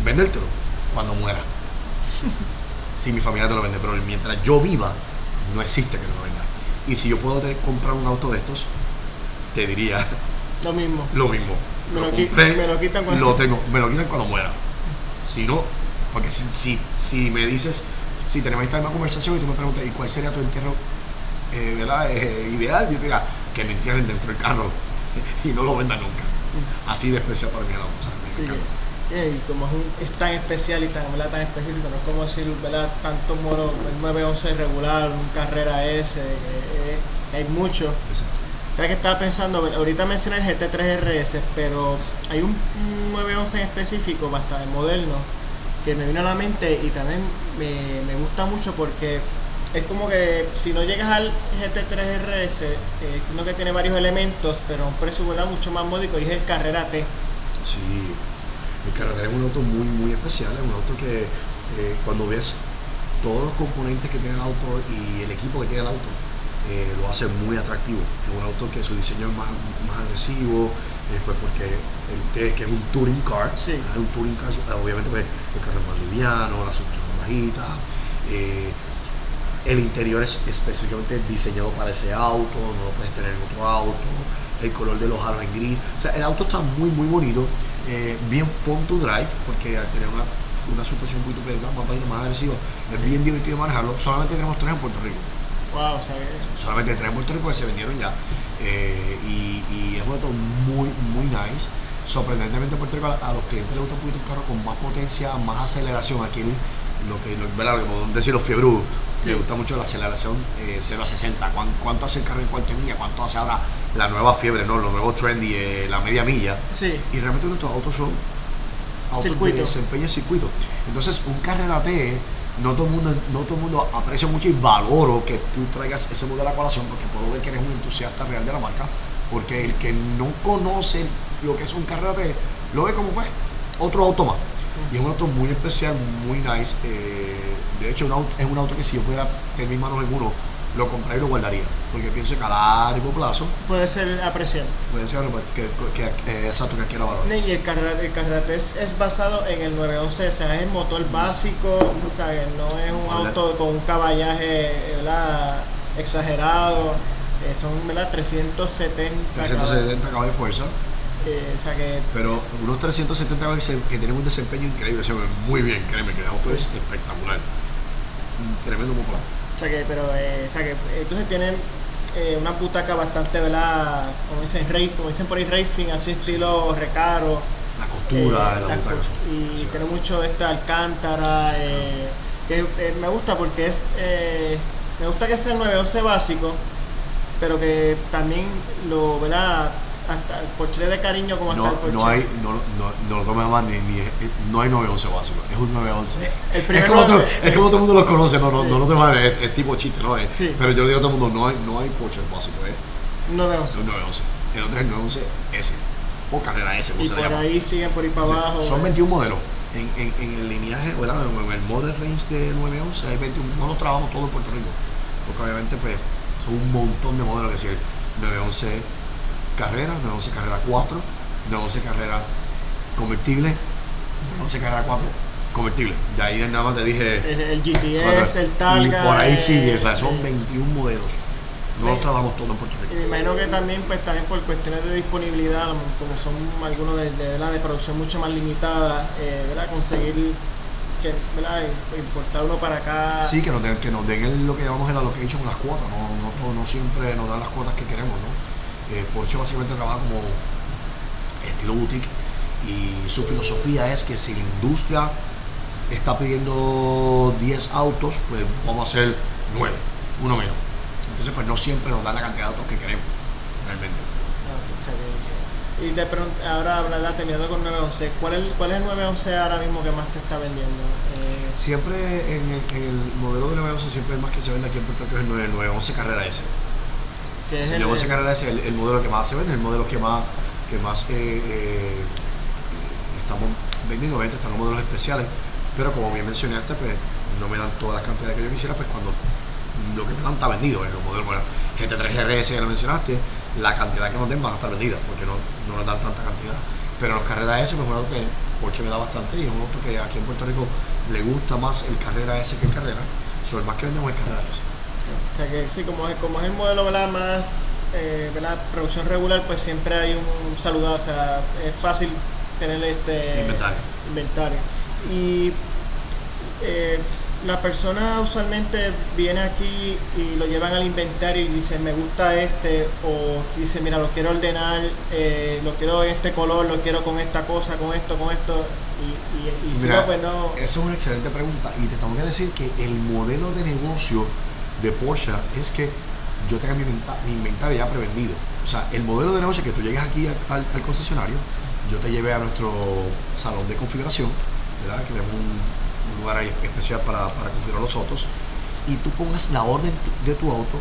vendértelo cuando muera. si mi familia te lo vende, pero mientras yo viva, no existe que no lo venda. Y si yo puedo comprar un auto de estos, te diría lo mismo. Lo mismo. Me lo, quitan cuando lo tengo, me lo quitan cuando muera. Si no, porque si, si, si me dices, si tenemos esta misma conversación y tú me preguntas, ¿y cuál sería tu entierro eh, ¿verdad? Eh, ideal? Yo te diría, que me entierren dentro del carro y no lo vendan nunca. Mm. Así de especial para mí el auto. Y como es, un, es, tan especial y tan, tan específico, no es como decir, ¿verdad? Tanto modo, el 911 regular, un carrera S, hay mucho. ¿Sabes que estaba pensando? Ahorita mencioné el GT3 RS, pero hay un, 911 en específico, bastante moderno, que me vino a la mente y también me, me gusta mucho porque es como que si no llegas al GT3 RS, eh, que tiene varios elementos, pero un precio mucho más módico, y es el Carrera T. Sí, el Carrera T es un auto muy, muy especial, es un auto que eh, cuando ves todos los componentes que tiene el auto y el equipo que tiene el auto, eh, lo hace muy atractivo. Es un auto que su diseño es más, más agresivo, después porque el T, que es un touring car, es un touring car, obviamente pues, el carro es más liviano, la suspensión más bajita, eh, el interior es específicamente diseñado para ese auto, no lo puedes tener en otro auto, el color de los aros en gris, o sea, el auto está muy muy bonito, eh, bien fun to drive, porque al tener una, una suspensión un poquito más, más agresiva, es bien divertido manejarlo, solamente tenemos tres en Puerto Rico Wow, Solamente tres en Puerto Rico que se vendieron ya. Eh, y, es un auto muy, muy nice. Sorprendentemente en Puerto Rico a, los clientes les gusta un poquito un carro con más potencia, más aceleración. Aquí lo que, lo, ¿verdad? como decir los fiebru, sí. les gusta mucho la aceleración 0 a 60. ¿Cuánto, hace el carro en cuarto milla? ¿Cuánto hace ahora la nueva fiebre, no? Los nuevos trendy, eh, la media milla. Sí. Y realmente nuestros autos son autos de desempeño en circuito. Entonces, un carrera T no todo el mundo, no todo el mundo aprecia mucho y valoro que tú traigas ese modelo a colación porque puedo ver que eres un entusiasta real de la marca, porque el que no conoce lo que es un carrera T, lo ve como pues otro auto más. Y es un auto muy especial, muy nice. Eh, de hecho, un auto, es un auto que si yo pudiera tener mis manos en uno, lo compraría y lo guardaría. Porque pienso que a largo plazo. Puede ser apreciado. Puede ser que, que, que exacto, que quiera valor. Y el Carrera, es, basado en el 911, o sea, es el motor básico, o sea, no es un auto con un caballaje exagerado. Eh, son ¿verdad? 370 370 caballos de fuerza. Eh, o sea que, pero unos 370 caballos que tienen un desempeño increíble, se ven muy bien, créeme que el auto es espectacular. tremendo motor. O sea que, pero, eh, o sea que, entonces tienen eh, una butaca bastante, ¿verdad? Como dicen, race, como dicen por ahí, racing, así estilo recaro. La costura de la, butaca. Y tiene mucho esta alcántara, que me gusta porque es, me gusta que sea el 911 básico, pero que también lo, ¿verdad? Hasta el porche de cariño como hasta el porche. No hay, no, no, no lo tomes más ni, ni, no hay 911 básico, es un 911. El es, como todo, es como todo el mundo los conoce, no, no, no lo tomes es, es, tipo chiste, ¿no? Es, sí. Pero yo le digo a todo el mundo, no hay, no hay porche básico, ¿eh? 911. Es un 911. El otro es el 911 S, o carrera S, como Y por ahí siguen por ahí para abajo. Son 21 modelos. En, en, en, el lineaje, ¿verdad? en el model range de 911 hay 21, no los trabajamos todos en Puerto Rico, porque obviamente pues son un montón de modelos que decir 911 carrera, 911 carrera 4, 911 carrera convertible, 911 carrera 4 convertible. De ahí nada más te dije. El, el GTS, el Targa. Y por ahí sigue, o sea, son 21 modelos. No los trabajamos todos en Puerto Rico. Y me imagino que también, pues también por cuestiones de disponibilidad, como son algunos de, de, de producción mucho más limitada, eh, ¿verdad? conseguir que, ¿verdad? importar uno para acá. Sí, que nos den, que nos den lo que llamamos el allocation, las cuotas, no, no, no siempre nos dan las cuotas que queremos, ¿no? Eh, Porsche básicamente trabaja como estilo boutique y su filosofía es que si la industria está pidiendo 10 autos, pues vamos a hacer 9, uno menos. Entonces, pues no siempre nos dan la cantidad de autos que queremos, realmente. y te pregunto, ahora hablarla teniendo con 911, ¿cuál es, ¿cuál es el 911 ahora mismo que más te está vendiendo? Eh, siempre en el, en el, modelo de 911, siempre el más que se vende aquí en Puerto Rico es el 911 Carrera S. Que es el, el Carrera es el, modelo que más se vende, el modelo que más, que más eh, eh, estamos vendiendo. Obviamente están los modelos especiales, pero como bien mencionaste, pues no me dan todas las cantidades que yo quisiera, pues cuando lo que me dan está vendido en los modelos. Bueno, GT3 RS ya lo mencionaste, la cantidad que nos den van a estar vendidas porque no, no nos dan tanta cantidad. Pero los Carrera S, pues un auto que Porsche me da bastante y es un auto que aquí en Puerto Rico le gusta más el Carrera S que el Carrera. Sobre más que vendemos el Carrera S. O sea que sí, como es, como es el modelo ¿verdad? más eh, ¿verdad? producción regular, pues siempre hay un saludado, o sea, es fácil tener este inventario. inventario. Y eh, la persona usualmente viene aquí y lo llevan al inventario y dice me gusta este o dice mira lo quiero ordenar eh, lo quiero en este color lo quiero con esta cosa con esto con esto y, y, si no pues no esa es una excelente pregunta y te tengo que decir que el modelo de negocio de Porsche es que yo tenga mi, inventario ya prevendido. O sea, el modelo de negocio que tú llegues aquí al, concesionario, yo te lleve a nuestro salón de configuración, ¿verdad? Que tenemos un, lugar ahí especial para, para, configurar los autos, y tú pongas la orden de tu auto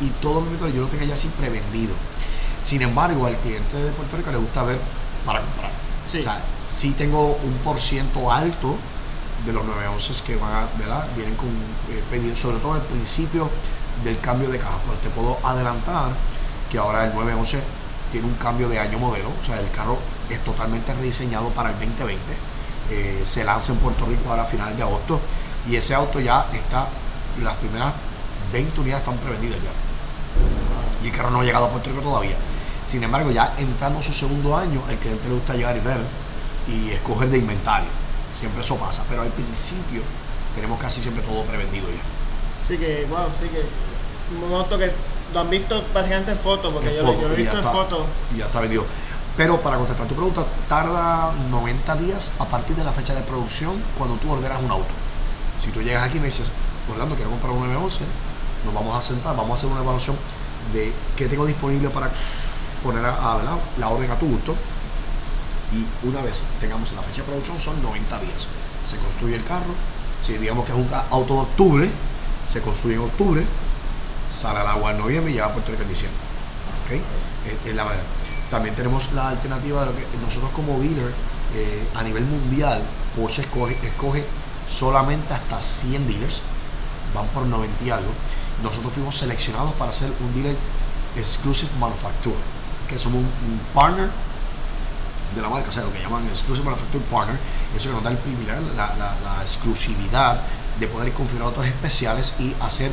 y todo mi inventario yo lo tenga ya así prevendido. Sin embargo, al cliente de Puerto Rico le gusta ver para comprar. O sea, sí tengo un por ciento alto de los 911 que van a, ¿verdad? vienen con eh, pedidos, sobre todo al principio del cambio de caja. Pero te puedo adelantar que ahora el 911 tiene un cambio de año modelo, o sea, el carro es totalmente rediseñado para el 2020. Eh, se lanza en Puerto Rico ahora a finales de agosto y ese auto ya está, las primeras 20 unidades están prevendidas ya. Y el carro no ha llegado a Puerto Rico todavía. Sin embargo, ya entrando su segundo año, el cliente le gusta llegar y ver y escoger de inventario siempre eso pasa, pero al principio tenemos casi siempre todo prevendido ya. Sí que, wow, sí que un auto que lo han visto básicamente en fotos, porque yo, lo he visto en fotos. Y ya está vendido. Pero para contestar tu pregunta, tarda 90 días a partir de la fecha de producción cuando tú ordenas un auto. Si tú llegas aquí y me dices, Orlando, quiero comprar un 911, nos vamos a sentar, vamos a hacer una evaluación de qué tengo disponible para poner a, la orden a tu gusto. Y una vez tengamos la fecha de producción, son 90 días. Se construye el carro. Si digamos que es un auto de octubre, se construye en octubre, sale al agua en noviembre y llega a Puerto Rico en diciembre. Es, la manera. También tenemos la alternativa de lo que nosotros como dealer eh, a nivel mundial, Porsche escoge, escoge solamente hasta 100 dealers, van por 90 y algo. Nosotros fuimos seleccionados para ser un dealer exclusive manufacturer, que somos un, partner de la marca, o sea, lo que llaman Exclusive Manufacturer Partner, eso que nos da el privilegio, la, exclusividad de poder configurar autos especiales y hacer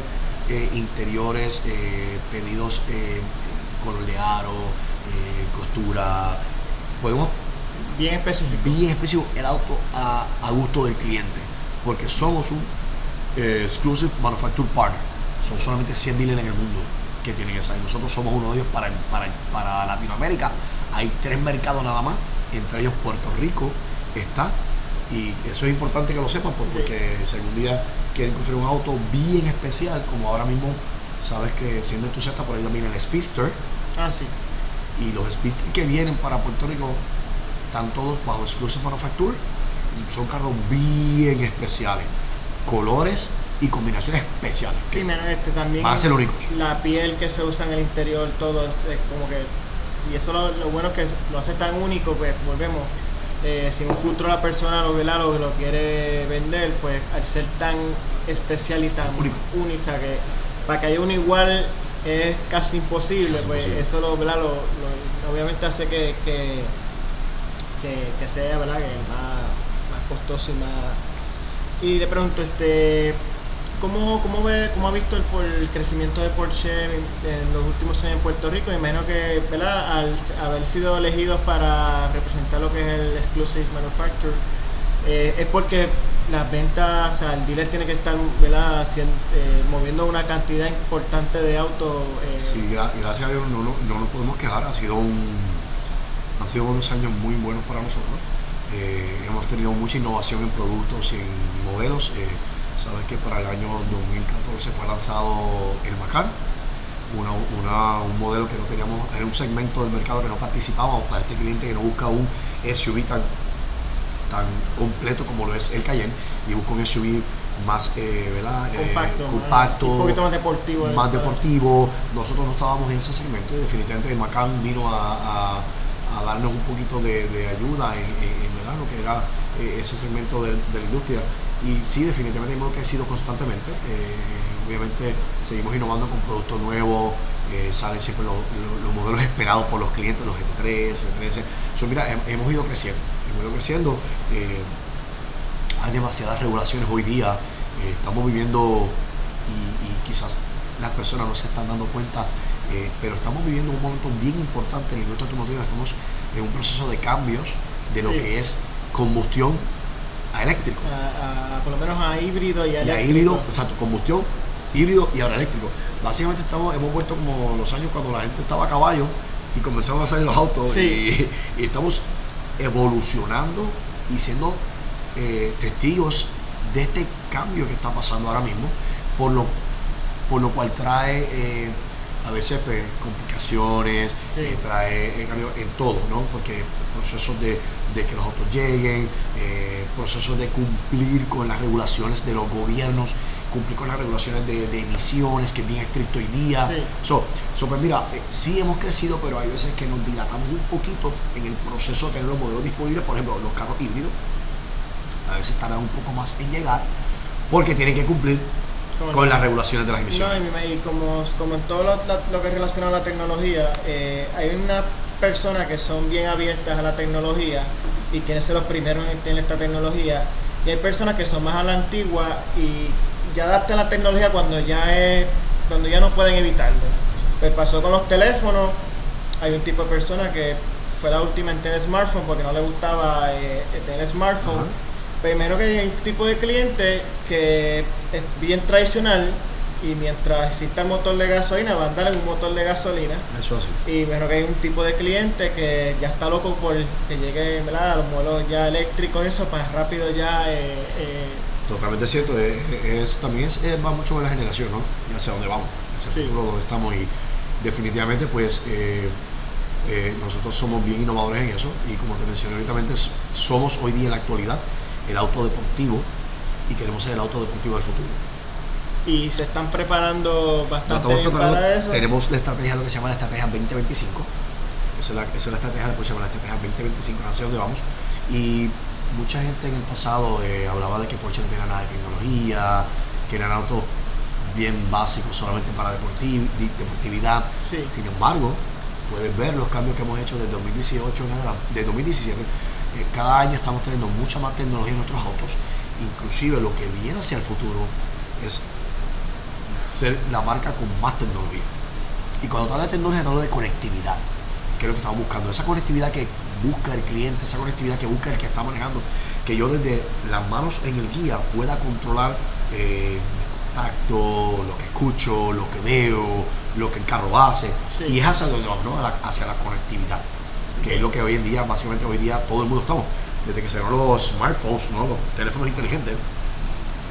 eh, interiores, eh, pedidos eh, color de aro, costura. Podemos. Bien específico. Bien específico el auto a, gusto del cliente. Porque somos un eh, Exclusive Manufacturer Partner. Son solamente 100 dealers en el mundo que tienen esa. Y nosotros somos uno de ellos para, para, para Latinoamérica. Hay tres mercados nada más. Entre ellos Puerto Rico está. Y eso es importante que lo sepan porque si algún día quieren construir un auto bien especial, como ahora mismo sabes que siendo entusiasta por ahí viene el Speedster. Ah, sí y los Speedster que vienen para Puerto Rico están todos bajo Exclusive Manufacture y son carros bien especiales, colores y combinaciones especiales. Sí, este también. Van a ser únicos. La piel que se usa en el interior, todo es, como que. Y eso lo, lo, bueno que lo hace tan único, pues volvemos. Eh, si en un futuro la persona lo, vela, lo, lo quiere vender, pues al ser tan especial y tan único, única, que para que haya uno igual es casi imposible, pues eso lo, obviamente hace que, que, que, sea ¿verdad? Que más, más costoso y más... Y le pregunto, este, ¿cómo, cómo, ve, cómo ha visto el, crecimiento de Porsche en, los últimos años en Puerto Rico? Menos que ¿verdad? al haber sido elegidos para representar lo que es el Exclusive Manufacturer, eh, es porque las ventas, o sea, el dealer tiene que estar ¿verdad? Eh, moviendo una cantidad importante de autos. Eh. Sí, gracias a Dios no, no, nos podemos quejar, ha sido han sido unos años muy buenos para nosotros. hemos tenido mucha innovación en productos y en modelos. Sabes que para el año 2014 fue lanzado el Macan, un modelo que no teníamos, era un segmento del mercado que no participábamos para este cliente que no busca un SUV tan tan completo como lo es el Cayenne y busco un SUV más eh, ¿verdad? Eh, compacto, un poquito más deportivo. Más deportivo. Nosotros no estábamos en ese segmento y definitivamente el Macan vino a, darnos un poquito de, ayuda en, ¿verdad? lo que era eh, ese segmento de, la industria. Y sí, definitivamente hemos crecido constantemente. obviamente seguimos innovando con productos nuevos, salen siempre los, modelos esperados por los clientes, los GT3, g 13 mira, hemos ido creciendo y creciendo. Eh, hay demasiadas regulaciones hoy día. Eh, estamos viviendo y, quizás las personas no se están dando cuenta, eh, pero estamos viviendo un momento bien importante en la industria automotriz. Estamos en un proceso de cambios de lo que es combustión a eléctrico. por lo menos a híbrido y a eléctrico. Y a híbrido, exacto, combustión, híbrido y ahora eléctrico. Básicamente estamos, hemos vuelto como los años cuando la gente estaba a caballo y comenzaron a salir los autos y, y, estamos evolucionando y siendo eh, testigos de este cambio que está pasando ahora mismo, por lo, por lo cual trae eh, a veces pues, complicaciones, eh, trae cambio en todo, ¿no? porque procesos de, de que los autos lleguen, procesos de cumplir con las regulaciones de los gobiernos cumplir con las regulaciones de, emisiones, que es bien estricto hoy día. Sí. So, pues mira, eh, sí hemos crecido, pero hay veces que nos dilatamos un poquito en el proceso de tener los modelos disponibles. Por ejemplo, los carros híbridos a veces tardan un poco más en llegar porque tienen que cumplir con las regulaciones de las emisiones. No, y, como, como en todo lo, que relaciona a la tecnología, eh, hay una persona que son bien abiertas a la tecnología y quieren ser los primeros en tener esta tecnología. Y hay personas que son más a la antigua y ya adapta la tecnología cuando ya es, cuando ya no pueden evitarlo. Pues pasó con los teléfonos, hay un tipo de persona que fue la última en tener smartphone porque no le gustaba eh, tener smartphone. Primero que hay un tipo de cliente que es bien tradicional y mientras exista el motor de gasolina, va a andar en un motor de gasolina. Eso así. Y menos que hay un tipo de cliente que ya está loco por que llegue a los modelos ya eléctricos, eso, para rápido ya. Eh, eh, Totalmente cierto, es, también es, va mucho con la generación, ¿no? Y hacia dónde vamos, hacia el futuro donde estamos. Y definitivamente, pues. Eh, nosotros somos bien innovadores en eso y como te mencioné ahorita, somos hoy día en la actualidad el auto deportivo y queremos ser el auto deportivo del futuro y se están preparando bastante bien para eso. Tenemos la estrategia, lo que se llama la estrategia 2025. Esa es la, esa es la estrategia, después se llama la estrategia 2025, hacia dónde vamos. Y mucha gente en el pasado eh, hablaba de que Porsche no tenía nada de tecnología, que eran autos bien básicos solamente para deportividad. Sin embargo, puedes ver los cambios que hemos hecho desde 2018 en adelante, de 2017. Eh, cada año estamos teniendo mucha más tecnología en nuestros autos, inclusive lo que viene hacia el futuro es ser la marca con más tecnología. Y cuando te hablo de tecnología, te hablo de conectividad, que es lo que estamos buscando. Esa conectividad que busca el cliente, esa conectividad que busca el que está manejando, que yo desde las manos en el guía pueda controlar eh, tacto, lo que escucho, lo que veo, lo que el carro hace. Y es hacia donde vamos, ¿no? hacia la conectividad, que es lo que hoy en día, básicamente hoy día todo el mundo estamos. Desde que se los smartphones, ¿no? los teléfonos inteligentes,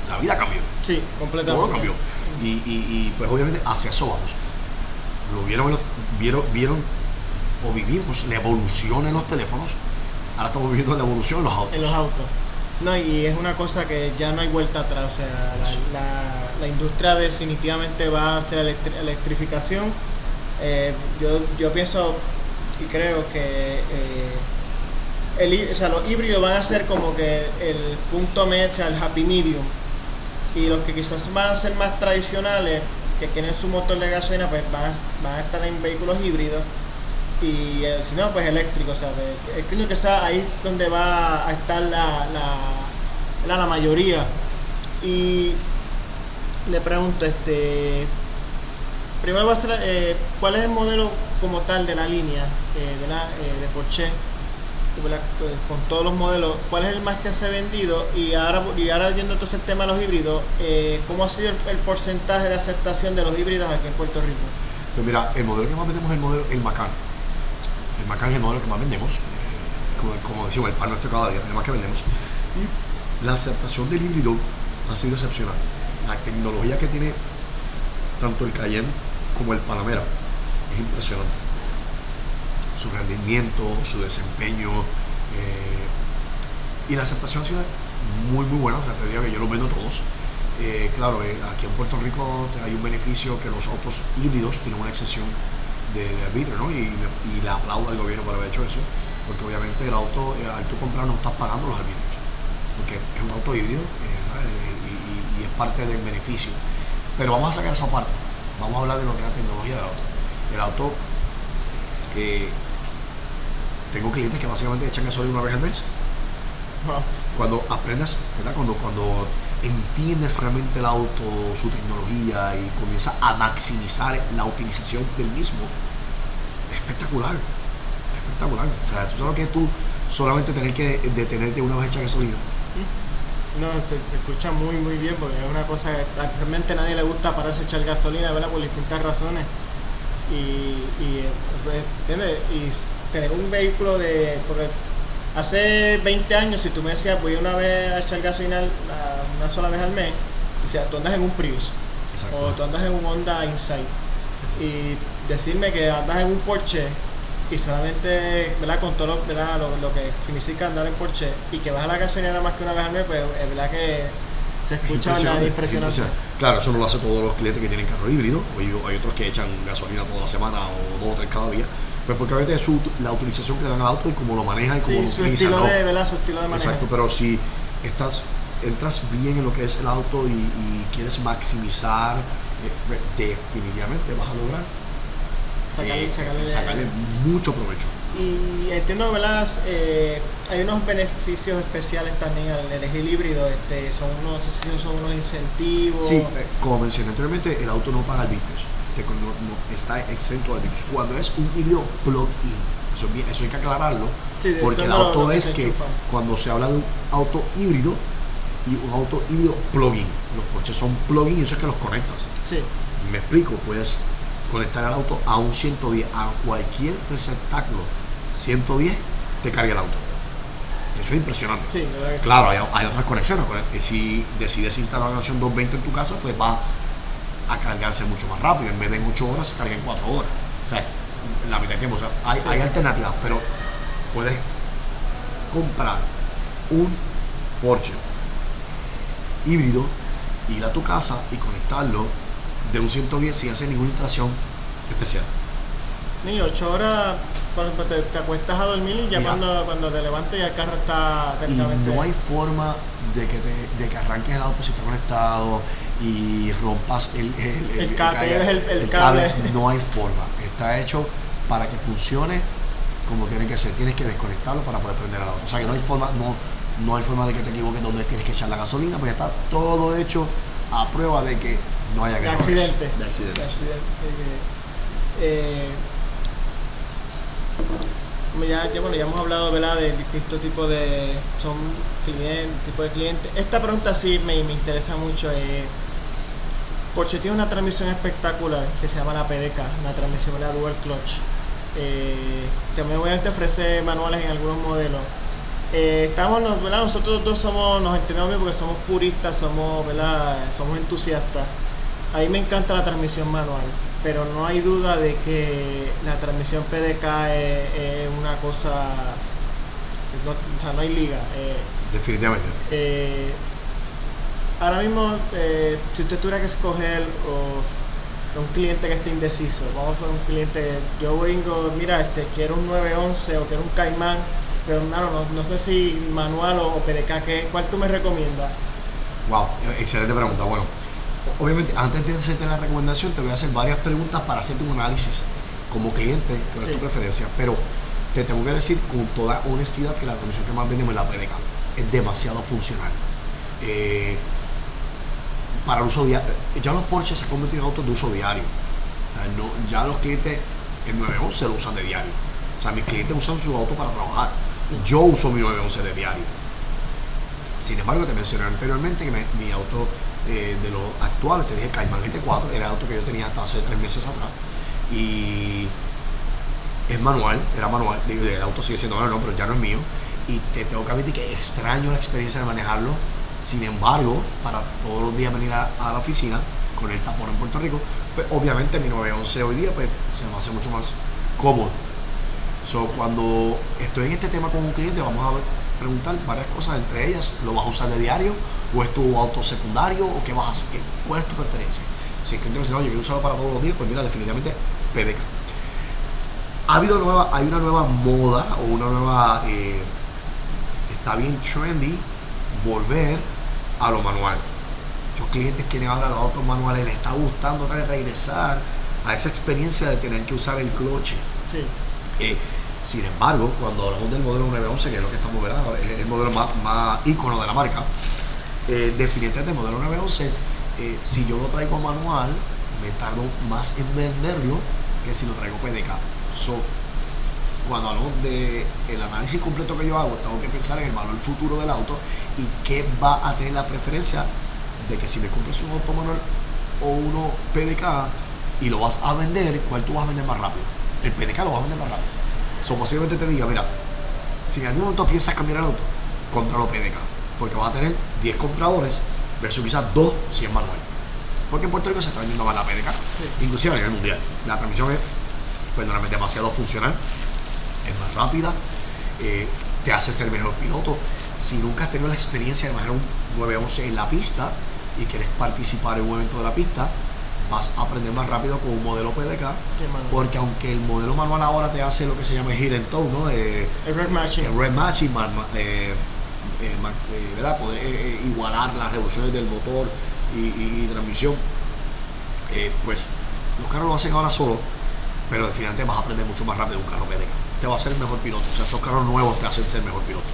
la vida cambió. Sí, completamente. Todo cambió. Y, y, pues obviamente hacia eso vamos. Lo vieron, vieron, vieron o vivimos la evolución en los teléfonos, ahora estamos viviendo la evolución en los autos. En los autos. No, y es una cosa que ya no hay vuelta atrás. O sea, la, la, industria definitivamente va a hacer electrificación. Eh, yo, yo pienso y creo que eh, el, o sea, los híbridos van a ser como que el punto medio, o sea, el happy medium y los que quizás van a ser más tradicionales, que tienen su motor de gasolina, pues van a, estar en vehículos híbridos y eh, si no, pues eléctricos. O sea, creo que sea ahí donde va a estar la, la, la, mayoría. Y le pregunto, este primero va a ser eh, cuál es el modelo como tal de la línea eh, de Porsche eh, con todos los modelos, ¿cuál es el más que se ha vendido? Y ahora, y ahora viendo entonces el tema de los híbridos, eh, ¿cómo ha sido el, porcentaje de aceptación de los híbridos aquí en Puerto Rico? Pues mira, el modelo que más vendemos es el modelo, el Macan. El Macan es el modelo que más vendemos, eh, como, decimos, el pan nuestro cada día, el más que vendemos. Y la aceptación del híbrido ha sido excepcional. La tecnología que tiene tanto el Cayenne como el Panamera es impresionante su rendimiento, su desempeño. Eh, y la aceptación ha sido muy, muy buena. O sea, te digo que yo los vendo todos. Eh, claro, eh, aquí en Puerto Rico hay un beneficio que los autos híbridos tienen una excepción de, de arbitrio, ¿no? Y, y le aplaudo al gobierno por haber hecho eso, porque obviamente el auto, al tú comprar, no estás pagando los arbitrios, porque es un auto híbrido y, es parte del beneficio. Pero vamos a sacar esa parte, vamos a hablar de lo que es la tecnología del auto. El auto tengo clientes que básicamente echan gasolina una vez al mes. Cuando aprendas, ¿verdad? Cuando, cuando entiendes realmente el auto, su tecnología y comienzas a maximizar la utilización del mismo, es espectacular. Es espectacular. O sea, tú sabes que tú solamente tener que detenerte una vez echar gasolina. No, se, escucha muy muy bien porque es una cosa que realmente a nadie le gusta pararse a echar gasolina, ¿verdad? Por distintas razones. Y, y, eh, y tener un vehículo de... Porque hace 20 años, si tú me decías, voy una vez a echar gasolina una sola vez al mes, o sea, tú andas en un Prius. O tú andas en un Honda Insight. Y decirme que andas en un Porsche y solamente, ¿verdad? Con todo lo, Lo, que significa andar en Porsche y que vas a la gasolina nada más que una vez al mes, pues es verdad que se escucha impresionante, impresionante. Claro, eso no lo hace todos los clientes que tienen carro híbrido. Hay, hay otros que echan gasolina toda la semana o dos o tres cada día. Pues porque a veces es la utilización que le dan al auto y cómo lo manejan y cómo lo su Estilo de, ¿verdad? Su estilo de manejo. Exacto, pero si estás, entras bien en lo que es el auto y, quieres maximizar, eh, definitivamente vas a lograr sacarle, sacarle, mucho provecho. Y entiendo, ¿verdad? Eh, hay unos beneficios especiales también al elegir híbrido, este, son unos, son unos incentivos. Sí, eh, como mencioné anteriormente, el auto no paga no, está exento de virus. Cuando es un híbrido plug-in, eso, hay que aclararlo, porque el auto es que cuando se habla de un auto híbrido y un auto híbrido plug-in. Los Porsche son plug-in y eso es que los conectas. Sí. Me explico, puedes conectar el auto a un 110, a cualquier receptáculo 110 te carga el auto. Eso es impresionante. Sí, sí. Claro, hay, hay otras conexiones. Si decides instalar una conexión 220 en tu casa, pues va a cargarse mucho más rápido. En vez de en 8 horas, se carga en 4 horas. O sea, la mitad de tiempo. O sea, hay, Sí. hay alternativas, pero puedes comprar un Porsche híbrido, ir a tu casa y conectarlo de un 110 sin hacer ninguna instalación especial. Ni 8 horas cuando te, te acuestas a dormir y ya Mira. cuando, cuando te levantas ya el carro está Y técnicamente. no hay forma de que, te, de que arranques el auto si está conectado y rompas el, el, El cable. No hay forma. Está hecho para que funcione como tiene que ser. Tienes que desconectarlo para poder prender el auto. O sea que no hay forma, no, no hay forma de que te equivoques donde tienes que echar la gasolina, porque está todo hecho a prueba de que no haya de accidente. De accidentes. De accidente. Eh, ya, ya, bueno, ya hemos hablado ¿verdad? de distintos tipos de son clientes, tipo de clientes. Esta pregunta sí me, me interesa mucho. Eh, Porsche tiene una transmisión espectacular que se llama la PDK, una transmisión la Dual Clutch. Eh, también obviamente ofrece manuales en algunos modelos. Eh, estamos, ¿verdad? Nosotros dos somos, nos entendemos bien porque somos puristas, somos, ¿verdad? somos entusiastas. A mí me encanta la transmisión manual, pero no hay duda de que la transmisión PDK es, es una cosa, no, o sea, no hay liga. Eh, Definitivamente. Ahora mismo, eh, si usted tuviera que escoger o un cliente que esté indeciso, vamos a un cliente, que yo vengo, mira, este, quiero un 911 o quiero un Caimán, pero hermano, no, no sé si manual o, o PDK, ¿qué, ¿cuál tú me recomiendas? Wow, excelente pregunta. Bueno, obviamente antes de hacerte la recomendación te voy a hacer varias preguntas para hacerte un análisis como cliente, que es tu preferencia, pero te tengo que decir con toda honestidad que la transmisión que más vendemos es la PDK. Es demasiado funcional. Eh, para uso diario, ya los Porsche se convertido en autos de uso diario. No- ya los clientes el 911 lo usan de diario. O sea, mis clientes usan su auto para trabajar. Yo uso mi 911 de diario. Sin embargo, te mencioné anteriormente que mi auto eh, de los actuales, te dije Cayman GT4, era el auto que yo tenía hasta hace tres meses atrás. Y es manual, era manual, el auto sigue siendo manual, no, pero ya no es mío. Y te tengo que admitir que extraño la experiencia de manejarlo. Sin embargo, para todos los días venir a, la oficina con el tapón en Puerto Rico, pues obviamente mi 911 hoy día pues, se me hace mucho más cómodo. So, cuando estoy en este tema con un cliente, vamos a preguntar varias cosas, entre ellas, ¿lo vas a usar de diario o es tu auto secundario o qué vas a hacer? ¿Qué- ¿Cuál es tu preferencia? Si el cliente me dice, no, yo quiero usarlo para todos los días, pues mira, definitivamente PDK. Ha habido nueva, hay una nueva moda o una nueva, eh, está bien trendy volver a lo manual. Muchos clientes quieren ahora los autos manuales, les está gustando regresar a esa experiencia de tener que usar el cloche. Sí, Eh, sin embargo, cuando hablamos del modelo 911, que es lo que estamos viendo, es el modelo más, más ícono de la marca, eh, definitivamente el modelo 911, eh, si yo lo traigo manual, me tardo más en venderlo que si lo traigo PDK. So, cuando hablamos de el análisis completo que yo hago, tengo que pensar en el valor futuro del auto y qué va a tener la preferencia de que si me compras un auto manual o uno PDK y lo vas a vender, ¿cuál tú vas a vender más rápido? El PDK lo vas a vender más rápido. So, posiblemente te diga, mira, si en algún momento piensas cambiar el auto, cómpralo PDK. Porque vas a tener 10 compradores versus quizás 2 si es manual. Porque en Puerto Rico se está vendiendo más la PDK. Sí. Inclusive a nivel mundial. La transmisión es, perdóname, demasiado funcional. Es más rápida. eh, te hace ser mejor piloto. Si nunca has tenido la experiencia de manejar un 911 en la pista y quieres participar en un evento de la pista, vas a aprender más rápido con un modelo PDK. Porque aunque el modelo manual ahora te hace lo que se llama el and tow, ¿no? Eh, el red matching. el red matching, ma- ma- eh, eh. Poder igualar las revoluciones del motor y, y- y transmisión, pues los carros lo hacen ahora solo, pero definitivamente vas a aprender mucho más rápido un carro PDK. Te va a hacer el mejor piloto. O sea, estos carros nuevos te hacen ser mejor piloto.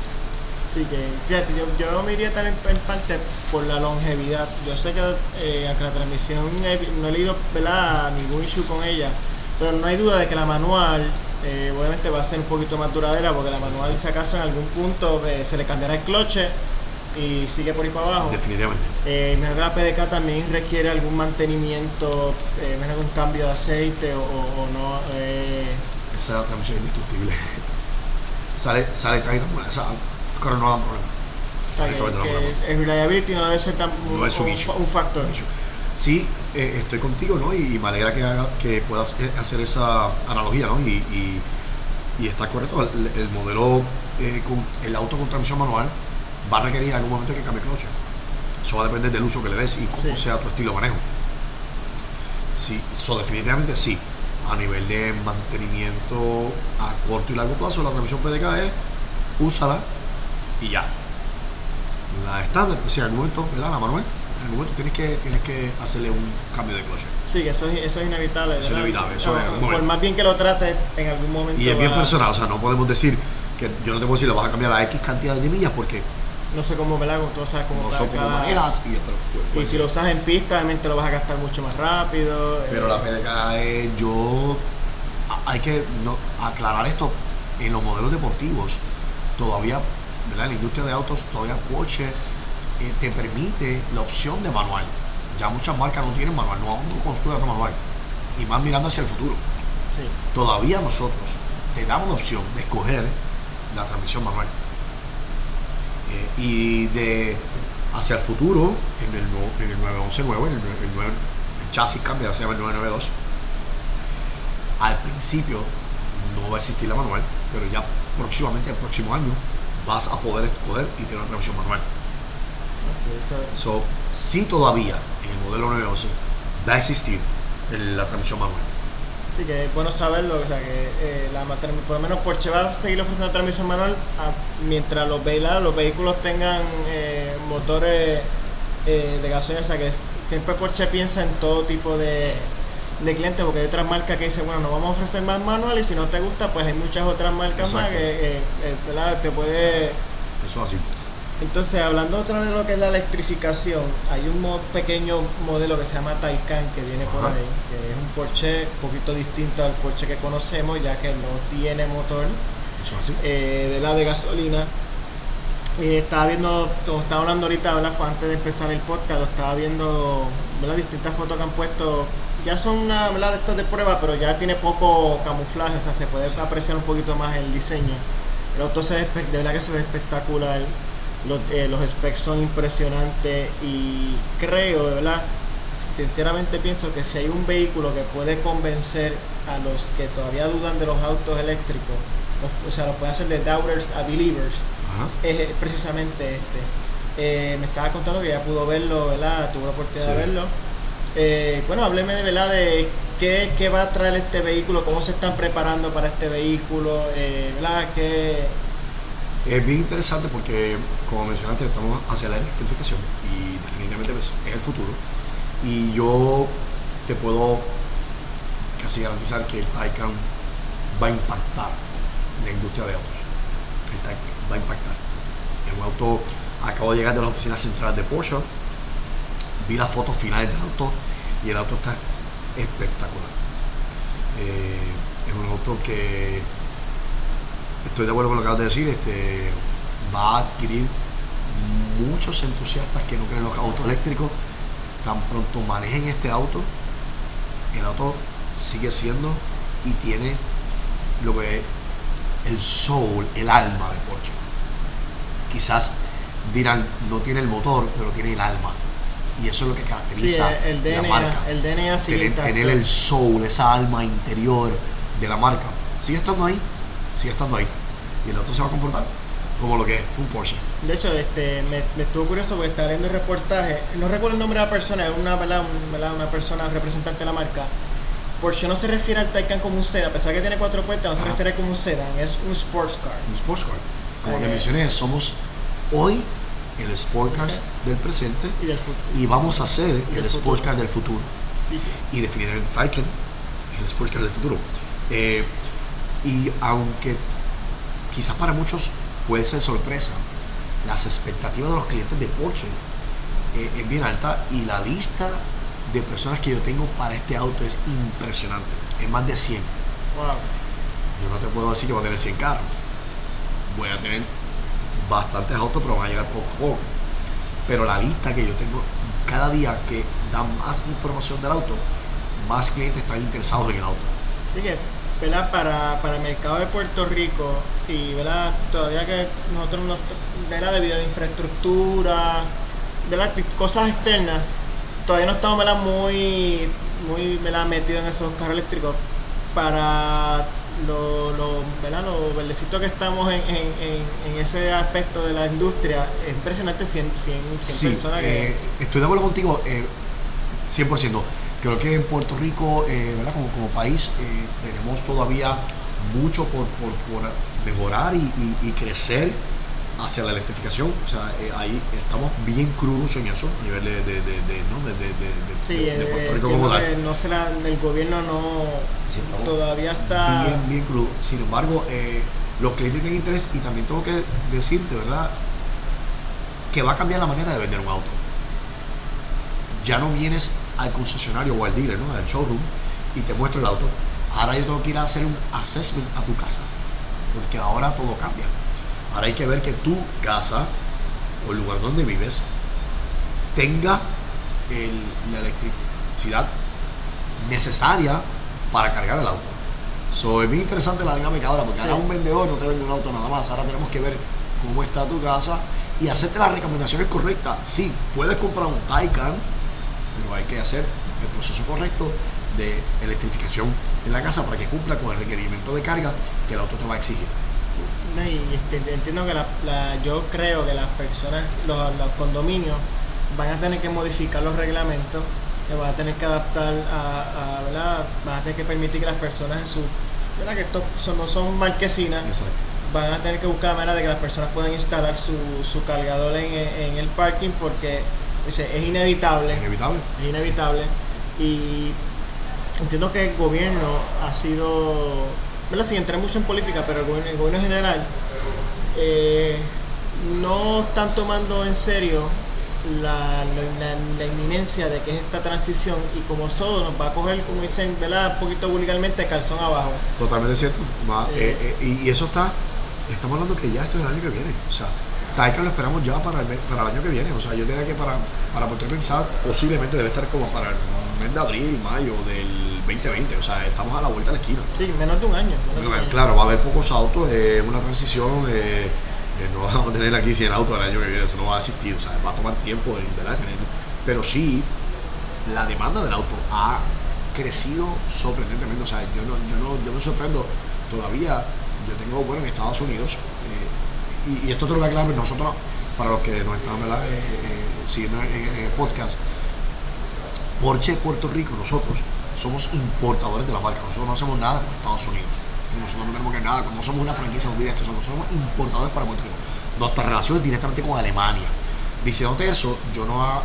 Sí, que yo, yo me iría también en parte por la longevidad. Yo sé que eh, aunque la transmisión he- no he leído ¿verdad? ningún issue con ella, pero no hay duda de que la manual eh, obviamente va a ser un poquito más duradera porque la Sí, manual sí. si acaso en algún punto eh, se le cambiará el cloche y sigue por ahí para abajo. Definitivamente. Eh, que la PDK también requiere algún mantenimiento, eh, algún cambio de aceite o, o no. Eh. Esa transmisión es indestructible. sale, sale tan buena, esa carro no da problema. Que, el reliability no debe ser tan no es un, un, factor. Sí, eh, estoy contigo, ¿no? Y, me alegra que, haga, que puedas eh, hacer esa analogía, ¿no? Y, y, y está correcto. El, modelo, eh, con el auto con transmisión manual va a requerir en algún momento que cambie cloche. Eso va a depender del uso que le des y cómo sea tu estilo de manejo. Sí, eso definitivamente sí. A nivel de mantenimiento a corto y largo plazo, la transmisión PDK es úsala y ya. La estándar, si en algún momento, ¿verdad? La manual, en algún momento tienes que, tienes que hacerle un cambio de cloche. Sí, eso es, eso es inevitable. Eso es inevitable. Eso por más bien que lo trates, en algún momento. Y es bien personal, o sea, no podemos decir que yo no te puedo decir le vas a cambiar la X cantidad de millas porque no sé cómo, ¿verdad? Tú sabes cómo no sé cómo maneras y, y si lo usas en pista, obviamente lo vas a gastar mucho más rápido. Pero la PDK es, yo, hay que no, aclarar esto, en los modelos deportivos, todavía, ¿verdad? En la industria de autos, todavía Porsche eh, te permite la opción de manual. Ya muchas marcas no tienen manual, no, no construyen otro manual. Y más mirando hacia el futuro. Sí. Todavía nosotros te damos la opción de escoger la transmisión manual. Y de hacia el futuro, en el, en el 911 nuevo, el, chasis cambia, se llama el 992. Al principio no va a existir la manual, pero ya próximamente, el próximo año, vas a poder escoger y tener una transmisión manual. so, sí todavía en el modelo 911 va a existir la transmisión manual. Sí, que es bueno saberlo, o sea, que eh, la, por lo menos Porsche va a seguir ofreciendo transmisión manual mientras los, los vehículos tengan eh, motores eh, de gasolina, o sea, que siempre Porsche piensa en todo tipo de, de clientes, porque hay otras marcas que dicen, bueno, no vamos a ofrecer más manual y si no te gusta, pues hay muchas otras marcas más que te puede... Eso así. Entonces, hablando otra vez de lo que es la electrificación, hay un pequeño modelo que se llama Taycan que viene por ahí, que es un Porsche un poquito distinto al Porsche que conocemos, ya que no tiene motor eh, de la de gasolina. Y estaba viendo, como estaba hablando ahorita, Fue antes de empezar el podcast, lo estaba viendo, las distintas fotos que han puesto. Ya son una, ¿verdad? De estos de prueba, pero ya tiene poco camuflaje, o sea, se puede apreciar un poquito más el diseño. El auto se ve, de verdad que se ve espectacular los, eh, los specs son impresionantes y creo, de verdad, sinceramente pienso que si hay un vehículo que puede convencer a los que todavía dudan de los autos eléctricos, o sea, lo puede hacer de doubters a believers, es precisamente este. Eh, me estaba contando que ya pudo verlo, ¿verdad? Tuvo la oportunidad de verlo. Eh, bueno, hábleme de verdad de qué, qué, va a traer este vehículo, cómo se están preparando para este vehículo, ¿verdad? ¿Qué, es bien interesante porque, como mencionaste, estamos hacia la electrificación y definitivamente pues, es el futuro. Y yo te puedo casi garantizar que el Taycan va a impactar la industria de autos. El Taycan va a impactar. Es un auto, acabo de llegar de la oficina central de Porsche, vi las fotos finales del auto y el auto está espectacular. Eh, es un auto que estoy de acuerdo con lo que acabas de decir, este, va a adquirir muchos entusiastas que no creen los autos eléctricos. Tan pronto manejen este auto, el auto sigue siendo y tiene lo que es el soul, el alma de Porsche. Quizás dirán, no tiene el motor, pero tiene el alma. Y eso es lo que caracteriza el DNA, la marca. El DNA tener, tener el soul, esa alma interior de la marca. Sigue estando ahí, sigue estando ahí. Y el auto se va a comportar como lo que es un Porsche. De hecho, este, me, estuvo curioso porque estaba viendo el reportaje, no recuerdo el nombre de la persona, es una, una persona representante de la marca. Porsche no se refiere al Taycan como un sedan, a pesar de que tiene cuatro puertas, no se refiere como un sedan, es un sports car. Un sports car. Como te mencioné, somos hoy el sports car del presente y, del futuro. y vamos a ser el sports car del futuro. Y definitivamente Taycan es el sports car del futuro. Eh, y aunque quizás para muchos puede ser sorpresa, las expectativas de los clientes de Porsche eh, es bien alta y la lista de personas que yo tengo para este auto es impresionante. Es más de 100. Yo no te puedo decir que voy a tener 100 carros. Voy a tener bastantes autos, pero van a llegar poco a poco. Pero la lista que yo tengo cada día que da más información del auto, más clientes están interesados en el auto. Así que, ¿verdad? Para, para el mercado de Puerto Rico y, ¿verdad? Todavía que nosotros, no, ¿verdad? Debido a la infraestructura, ¿verdad? Cosas externas, todavía no estamos, ¿verdad? Muy, muy, ¿verdad? Metidos en esos carros eléctricos para lo, lo, lo verdecito que estamos en, en, en, ese aspecto de la industria, es impresionante 100, 100, 100 personas que... Eh, estoy de acuerdo contigo, eh, 100%. Creo que en Puerto Rico, eh, ¿verdad? Como, como país, eh, tenemos todavía mucho por, por, por mejorar y, y, y crecer hacia la electrificación. O sea, eh, ahí estamos bien crudos en eso, a nivel de, de, de, de ¿no? sí, de Puerto Rico como tal. No se la, el gobierno no sí, todavía está bien, bien crudo. Sin embargo, eh, los clientes tienen interés y también tengo que decirte, ¿verdad? Que va a cambiar la manera de vender un auto. Ya no vienes al concesionario o al dealer, ¿no? Al showroom y te muestro el auto. Ahora yo tengo que ir a hacer un assessment a tu casa. Porque ahora todo cambia Ahora hay que ver que tu casa o el lugar donde vives tenga el, la electricidad necesaria para cargar el auto. So, es bien interesante la dinámica ahora, porque sí. ahora un vendedor no te vende un auto nada más. Ahora tenemos que ver cómo está tu casa y hacerte las recomendaciones correctas. Sí, puedes comprar un Taycan, pero hay que hacer el proceso correcto de electrificación en la casa para que cumpla con el requerimiento de carga que el auto te va a exigir y este, entiendo que la, la, yo creo que las personas, los, los, condominios van a tener que modificar los reglamentos, que van a tener que adaptar a, a ¿verdad? van a tener que permitir que las personas en su, ¿verdad? que estos son, no son marquesinas, Exacto. van a tener que buscar la manera de que las personas puedan instalar su, su cargador en, en, el parking porque dice, es inevitable, inevitable, es inevitable y entiendo que el gobierno ha sido ¿verdad? sin entrar mucho en política, pero el gobierno, el gobierno general eh, no están tomando en serio la, la, la, inminencia de que es esta transición y como todo nos va a coger, como dicen, ¿verdad? un poquito vulgarmente calzón abajo. Totalmente cierto. Va, eh, eh, y, eso está, estamos hablando que ya esto es el año que viene. O sea, Taika lo esperamos ya para el, para el año que viene. O sea, yo diría que para, para poder pensar, posiblemente debe estar como para el mes de abril, mayo del 2020. O sea, estamos a la vuelta de la esquina. Sí, menos de un año. De un año. Claro, va a haber pocos autos, es eh, una transición. Eh, eh, no vamos a tener aquí 100 autos el año que viene, eso no va a existir. O sea, va a tomar tiempo, ¿verdad? Pero sí, la demanda del auto ha crecido sorprendentemente. O sea, yo no, yo no, yo me sorprendo todavía. Yo tengo, bueno, en Estados Unidos, y, esto te lo voy a aclarar, nosotros, para los que nos están. Eh, eh, siguiendo en el podcast, Porsche Puerto Rico, nosotros somos importadores de la marca, nosotros no hacemos nada con Estados Unidos, nosotros no tenemos que nada, no somos una franquicia directa, nosotros somos importadores para Puerto Rico. Nuestra relación es directamente con Alemania. Diciéndote eso, yo no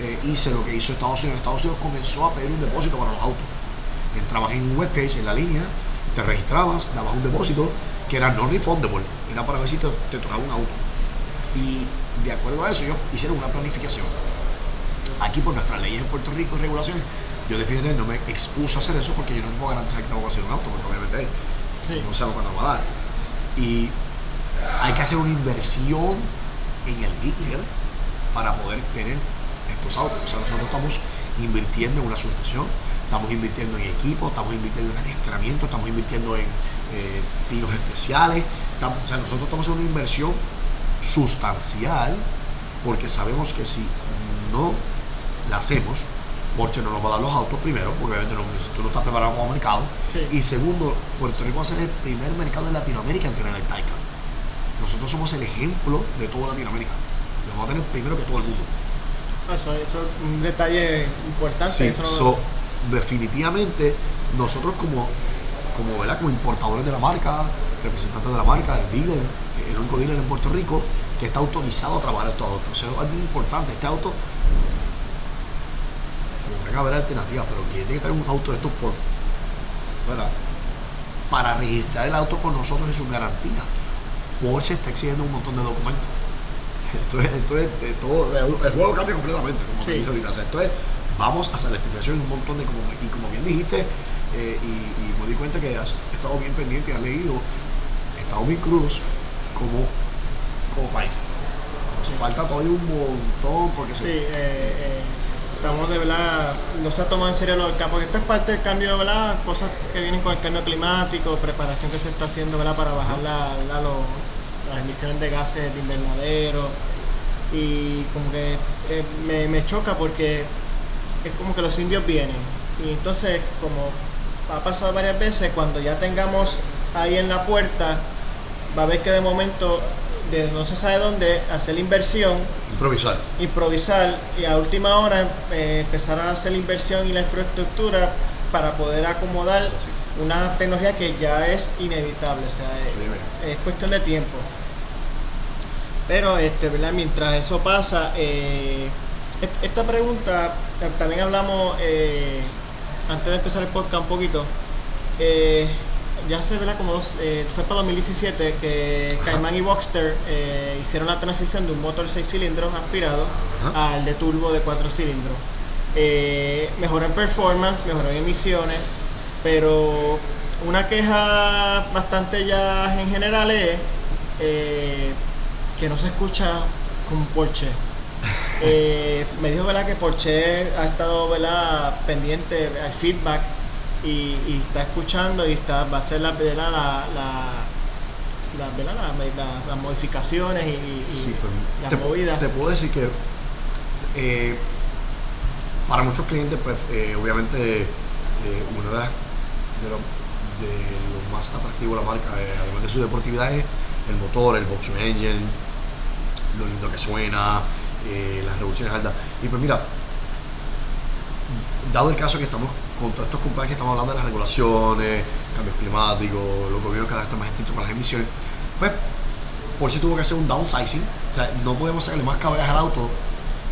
eh, hice lo que hizo Estados Unidos. Estados Unidos comenzó a pedir un depósito para los autos. Entrabas en un webpage, en la línea, te registrabas, dabas un depósito que era no refundable, era para ver si te, te tocaba un auto. Y de acuerdo a eso, ellos hicieron una planificación. Aquí, por nuestras leyes en Puerto Rico y regulaciones, yo definitivamente no me expuso a hacer eso porque yo no puedo garantizar que te voy a hacer un auto, porque obviamente sí. no sabemos cuándo va a dar. Y hay que hacer una inversión en el dealer para poder tener estos autos. O sea, nosotros estamos invirtiendo en una subestación, estamos invirtiendo en equipo, estamos invirtiendo en adiestramiento, estamos invirtiendo en eh, tiros especiales. Estamos, o sea, nosotros estamos haciendo una inversión sustancial porque sabemos que si no la hacemos, Porsche no nos va a dar los autos primero, porque obviamente no, tú no estás preparado como mercado. Sí. Y segundo, Puerto Rico va a ser el primer mercado en Latinoamérica en tener el Taycan. Nosotros somos el ejemplo de toda Latinoamérica. Lo vamos a tener primero que todo el mundo. Eso, eso es un detalle importante. Sí, eso no so, definitivamente nosotros como, como, ¿verdad? como importadores de la marca, representantes de la marca, el dealer, el único dealer en Puerto Rico que está autorizado a trabajar estos autos. O sea, es muy importante. Este auto, podrán haber alternativas, pero que tiene que tener un auto de estos por fuera para registrar el auto con nosotros es su garantía. Porsche está exigiendo un montón de documentos. Esto es, esto es, de todo, el juego cambia completamente, como Sí. ahorita. O sea, esto es, vamos a electrificación un montón de, como, y como bien dijiste, eh, y, y me di cuenta que has estado bien pendiente, has leído, estado bien crudos como, como país. falta todavía un montón porque sí, eh, eh, estamos de verdad, no se ha tomado en serio los porque esto es parte del cambio, de ¿verdad? Cosas que vienen con el cambio climático, preparación que se está haciendo, ¿verdad? Para bajar la, las emisiones de gases de invernadero y como que eh, me, me choca porque es como que los indios vienen y entonces como ha pasado varias veces, cuando ya tengamos ahí en la puerta, va a ver que de momento, de no se sabe dónde, hacer la inversión. Improvisar. Improvisar y a última hora eh, empezar a hacer la inversión y la infraestructura para poder acomodar una tecnología que ya es inevitable, o sea, es, cuestión de tiempo. Pero este, ¿verdad? mientras eso pasa, eh, esta pregunta también hablamos eh, antes de empezar el podcast un poquito. Eh, ya se ve como dos, fue para 2017 que Cayman y Boxster hicieron la transición de un motor 6 cilindros aspirado al de turbo de 4 cilindros. Mejoró en performance, mejoró en emisiones, pero una queja bastante ya en general es que no se escucha con Porsche. me dijo ¿verdad? que Porsche ha estado ¿verdad? pendiente al feedback y, está escuchando y está va a hacer la, la, la, las modificaciones y, pues, las movidas. Te puedo decir que eh, para muchos clientes, pues eh, obviamente eh, uno de, de, lo, de más atractivos de la marca, además de su deportividad, es el motor, el box engine, lo lindo que suena, las revoluciones altas. Y pues mira, dado el caso que estamos con todos estos compañeros que estamos hablando de las regulaciones, cambios climáticos, los gobiernos cada vez están más estrictos con las emisiones, pues por si tuvo que hacer un downsizing, o sea, no podemos sacarle más caballas al auto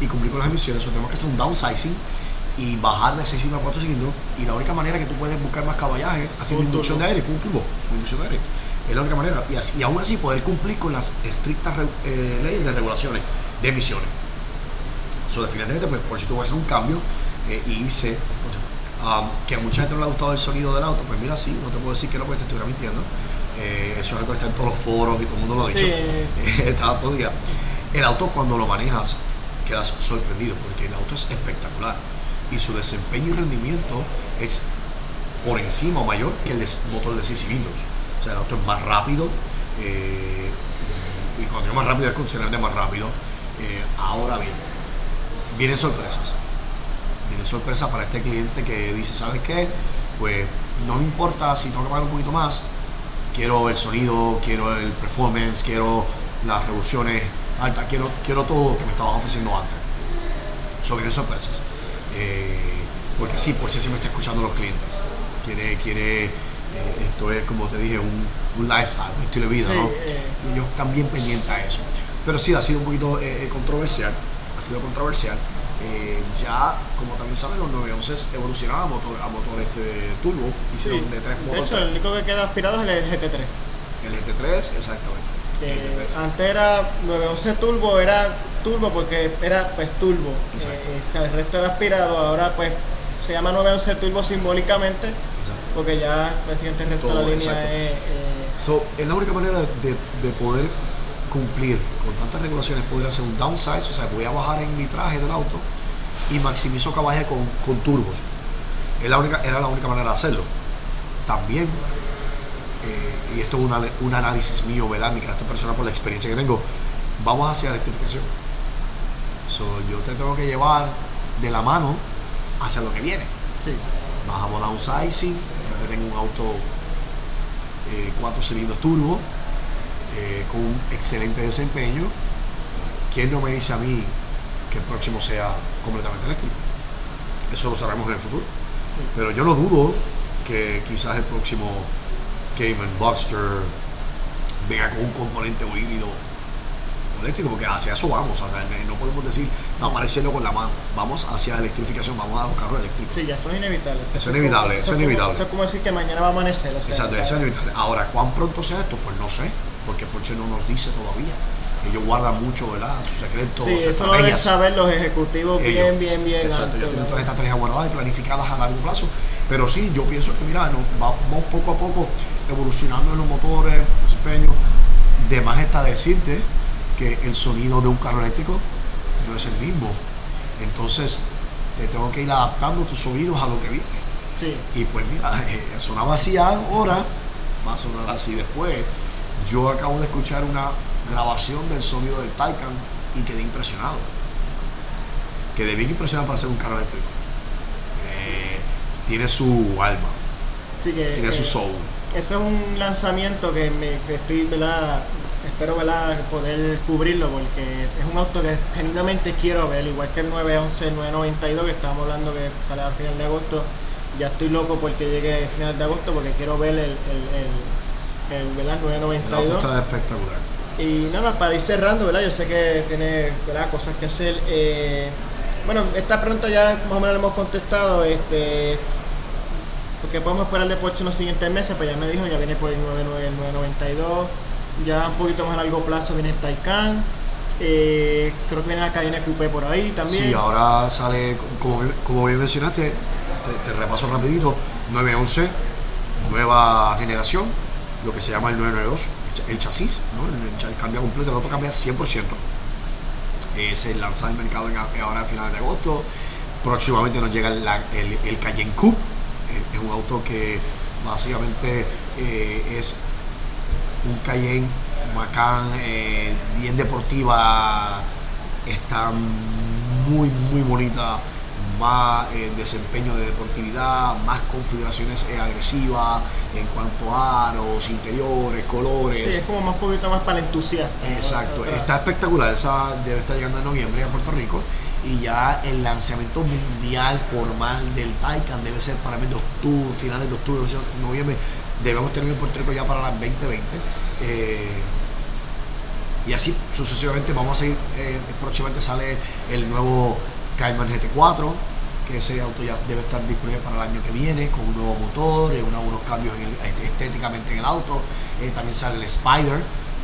y cumplir con las emisiones, o tenemos que hacer un downsizing y bajar de 6 cilindros a 4 cilindros y la única manera que tú puedes buscar más caballaje haciendo inducción de aire, con un turbo, inducción de aire. Es la única manera. Y, así, y aún así poder cumplir con las estrictas eh, leyes de regulaciones de emisiones. So, definitivamente, pues, por si tú vas a hacer un cambio eh, y sé um, que a mucha gente no le ha gustado el sonido del auto, pues mira, sí, no te puedo decir que no, porque te estuviera mintiendo. Eh, eso es algo que está en todos los foros y todo el mundo lo ha dicho. está todo día. El auto cuando lo manejas quedas sorprendido porque el auto es espectacular y su desempeño y rendimiento es por encima o mayor que el motor de 6 cilindros. O sea, el auto es más rápido eh, y cuando es más rápido es considerablemente más rápido. ahora bien, vienen sorpresas tiene sorpresa para este cliente que dice, ¿sabes qué? Pues no me importa si tengo que pagar un poquito más, quiero el sonido, quiero el performance, quiero las revoluciones altas, quiero, quiero todo que me estabas ofreciendo antes. Eso viene sorpresas. Eh, porque sí, por si sí me está escuchando los clientes. Quiere, quiere, eh, esto es como te dije, un, un lifestyle, un estilo de vida, ¿no? Eh. Y ellos están bien pendientes a eso. Pero sí, ha sido un poquito controversial, ha sido controversial. Eh, ya, como también saben, los 911 evolucionaban a motor, a motor este turbo, hicieron de tres motores. De hecho, el único que queda aspirado es el GT3. El GT3, exactamente. antes era 911 turbo, era turbo porque era pues turbo. Eh, el resto era aspirado, ahora pues se llama 911 turbo simbólicamente. Exacto. Porque ya el resto de la línea es. Eh, es la única manera de, de poder cumplir con tantas regulaciones, poder hacer un downsize, o sea, voy a bajar en mi traje del auto y maximizo caballaje con, con turbos. Es la única, era la única manera de hacerlo. También, eh, y esto es un análisis mío, ¿verdad? Mi carácter personal por la experiencia que tengo, vamos hacia la electrificación. yo te tengo que llevar de la mano hacia lo que viene. Sí. Bajamos downsizing, tengo un auto eh, cuatro cilindros turbo, eh, con un excelente desempeño, ¿quién no me dice a mí que el próximo sea completamente eléctrico? Eso lo sabremos en el futuro. Pero yo no dudo que quizás el próximo Cayman Buster venga con un componente híbrido eléctrico, porque hacia eso vamos. no podemos decir, no apareciendo con la mano. Vamos hacia la electrificación, vamos a los carros eléctricos. Sí, ya son inevitables. Eso, es inevitable, eso, es inevitable. Eso es como decir que mañana va a amanecer. Exacto, eso es inevitable. Ahora, ¿cuán pronto sea esto? Pues no sé porque Porsche no nos dice todavía. Ellos guardan mucho, ¿verdad? Sus secretos. Sí, eso lo deben saber los ejecutivos bien, bien, bien. Exacto, ellos tienen todas estas tres guardadas y planificadas a largo plazo. Pero sí, yo pienso que, mira, vamos poco a poco evolucionando en los motores, desempeño. De más está decirte que el sonido de un carro eléctrico no es el mismo. Entonces, te tengo que ir adaptando tus oídos a lo que viene. Sí. Y pues mira, eh, sonaba así ahora, va a sonar así después. Yo acabo de escuchar una grabación del sonido del Taycan y quedé impresionado. Quedé bien impresionado para ser un carro eléctrico. Eh, tiene su alma, Sí, que, tiene su eh, soul. Eso es un lanzamiento que me estoy, ¿verdad? Espero ¿verdad? poder cubrirlo porque es un auto que genuinamente quiero ver, igual que el 911, el 992 que estábamos hablando que sale al final de agosto. Ya estoy loco porque llegue a final de agosto porque quiero ver el, el, el, el, ¿verdad? El auto 992. está espectacular. Y nada, para ir cerrando, ¿verdad? Yo sé que tiene ¿verdad? cosas que hacer. Eh, bueno, esta pregunta ya más o menos la hemos contestado. Este, porque podemos esperar de Porsche en los siguientes meses, pues ya me dijo, ya viene por el 99, el 992. Ya un poquito más a largo plazo viene el Taycan. Eh, creo que viene la Cayenne Coupé por ahí también. Sí, ahora sale, como, como bien mencionaste, te, te repaso rapidito, 911, nueva generación, lo que se llama el 992, el cha- el chasis, ¿no? cambia completo, el auto cambia 100%. Eh, se lanza al mercado ahora a finales de agosto. Próximamente nos llega el, el Cayenne Coupe, eh, es un auto que básicamente eh, es un Cayenne Macan eh, bien deportiva, está muy muy bonita, más eh, desempeño de deportividad, más configuraciones eh, agresivas en cuanto a aros, interiores, colores. Sí, es como más poquito más para el entusiasta. Exacto, está espectacular, esa debe estar llegando en noviembre a Puerto Rico y ya el lanzamiento mundial formal del Taycan debe ser para mes de octubre, finales de octubre, o sea, noviembre, debemos tener en Puerto Rico ya para el 2020. eh, y así sucesivamente vamos a seguir, eh, próximamente sale el nuevo Cayman GT4, que ese auto ya debe estar disponible para el año que viene, con un nuevo motor, eh, una- unos cambios en el- estéticamente en el auto. Eh, también sale el Spider,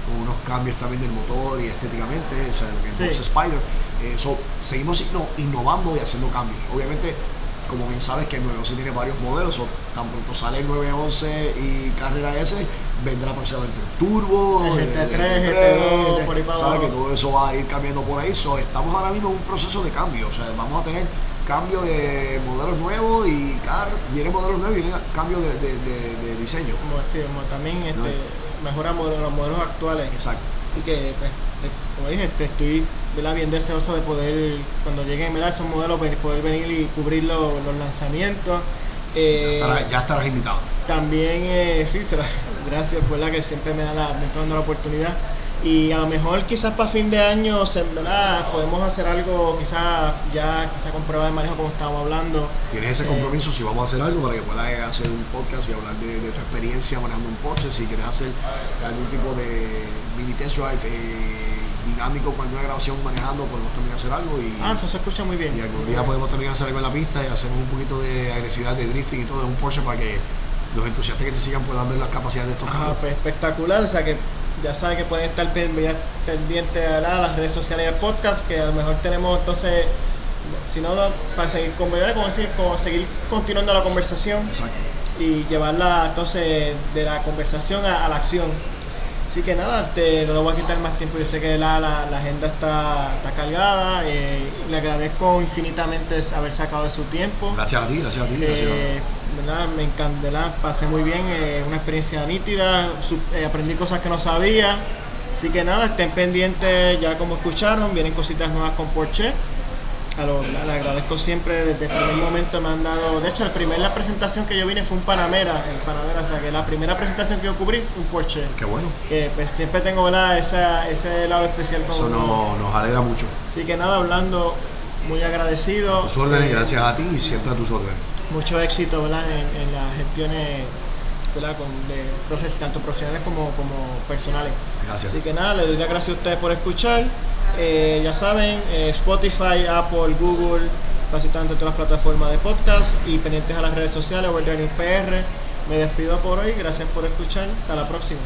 con unos cambios también del motor y estéticamente, o sea, lo que es Sí. Spider. Eh, so, seguimos inno- innovando y haciendo cambios. Obviamente, como bien sabes que el 911 tiene varios modelos, o tan pronto sale el 911 y Carrera S, vendrá próximamente el Turbo, El el GT3, GT2, por ahí para sabes que todo eso va a ir cambiando por ahí. So, estamos ahora mismo en un proceso de cambio, o sea, vamos a tener cambio de modelos nuevos y car viene modelos nuevos y viene cambio de, de- de- de diseño. Como, sí, como también este, No. mejoramos los modelos actuales. Exacto. Y que, pues, eh, como dije, este, estoy ¿verdad? bien deseoso de poder, cuando lleguen ¿verdad? esos modelos, poder venir y cubrir lo- los lanzamientos. Eh, Ya estarás, ya estarás invitado. también, eh, sí, será, gracias, ¿verdad? Que siempre me da la, me está dando la oportunidad. Y a lo mejor quizás para fin de año, ¿verdad? Podemos hacer algo, quizás ya, quizás con prueba de manejo como estábamos hablando. Tienes ese Eh, compromiso si vamos a hacer algo para que puedas hacer un podcast y hablar de, de tu experiencia manejando un Porsche. Si quieres hacer algún tipo de mini test drive eh, dinámico cuando hay grabación manejando, podemos también hacer algo. Y, Ah, eso se escucha muy bien. y algún día podemos también hacer algo en la pista y hacemos un poquito de agresividad, de drifting y todo de un Porsche para que los entusiastas que te sigan puedan ver las capacidades de estos Ajá, carros. pues espectacular, o sea que ya saben que pueden estar pendientes a las redes sociales y al podcast, que a lo mejor tenemos entonces, si no, para seguir, con- como seguir continuando la conversación Exacto. y llevarla entonces de la conversación a, a la acción. Así que nada, te, no lo voy a quitar más tiempo, yo sé que la, la, la agenda está, está cargada, eh, le agradezco infinitamente haber sacado de su tiempo. Gracias a ti, gracias a ti. gracias a- Eh, ¿verdad? Me encantó, ¿verdad? pasé muy bien, eh, una experiencia nítida, eh, aprendí cosas que no sabía. Así que nada, estén pendientes, ya como escucharon, vienen cositas nuevas con Porsche. A lo, le agradezco siempre, desde el primer momento me han dado, de hecho, la presentación que yo vine fue un Panamera, el Panamera, o sea que la primera presentación que yo cubrí fue un Porsche. Qué bueno. Que pues siempre tengo ¿verdad? Esa, ese lado especial con Eso no- nos alegra mucho. Así que nada, hablando, muy agradecido. Tus órdenes, Eh, gracias a ti y siempre a tus órdenes. Mucho éxito ¿verdad? En, en las gestiones ¿verdad? Con, de profes- tanto profesionales como, como personales. Gracias. Así que nada, les doy las gracias a ustedes por escuchar. Eh, ya saben, eh, Spotify, Apple, Google, básicamente todas las plataformas de podcast y pendientes a las redes sociales, World PR. Me despido por hoy, gracias por escuchar, hasta la próxima.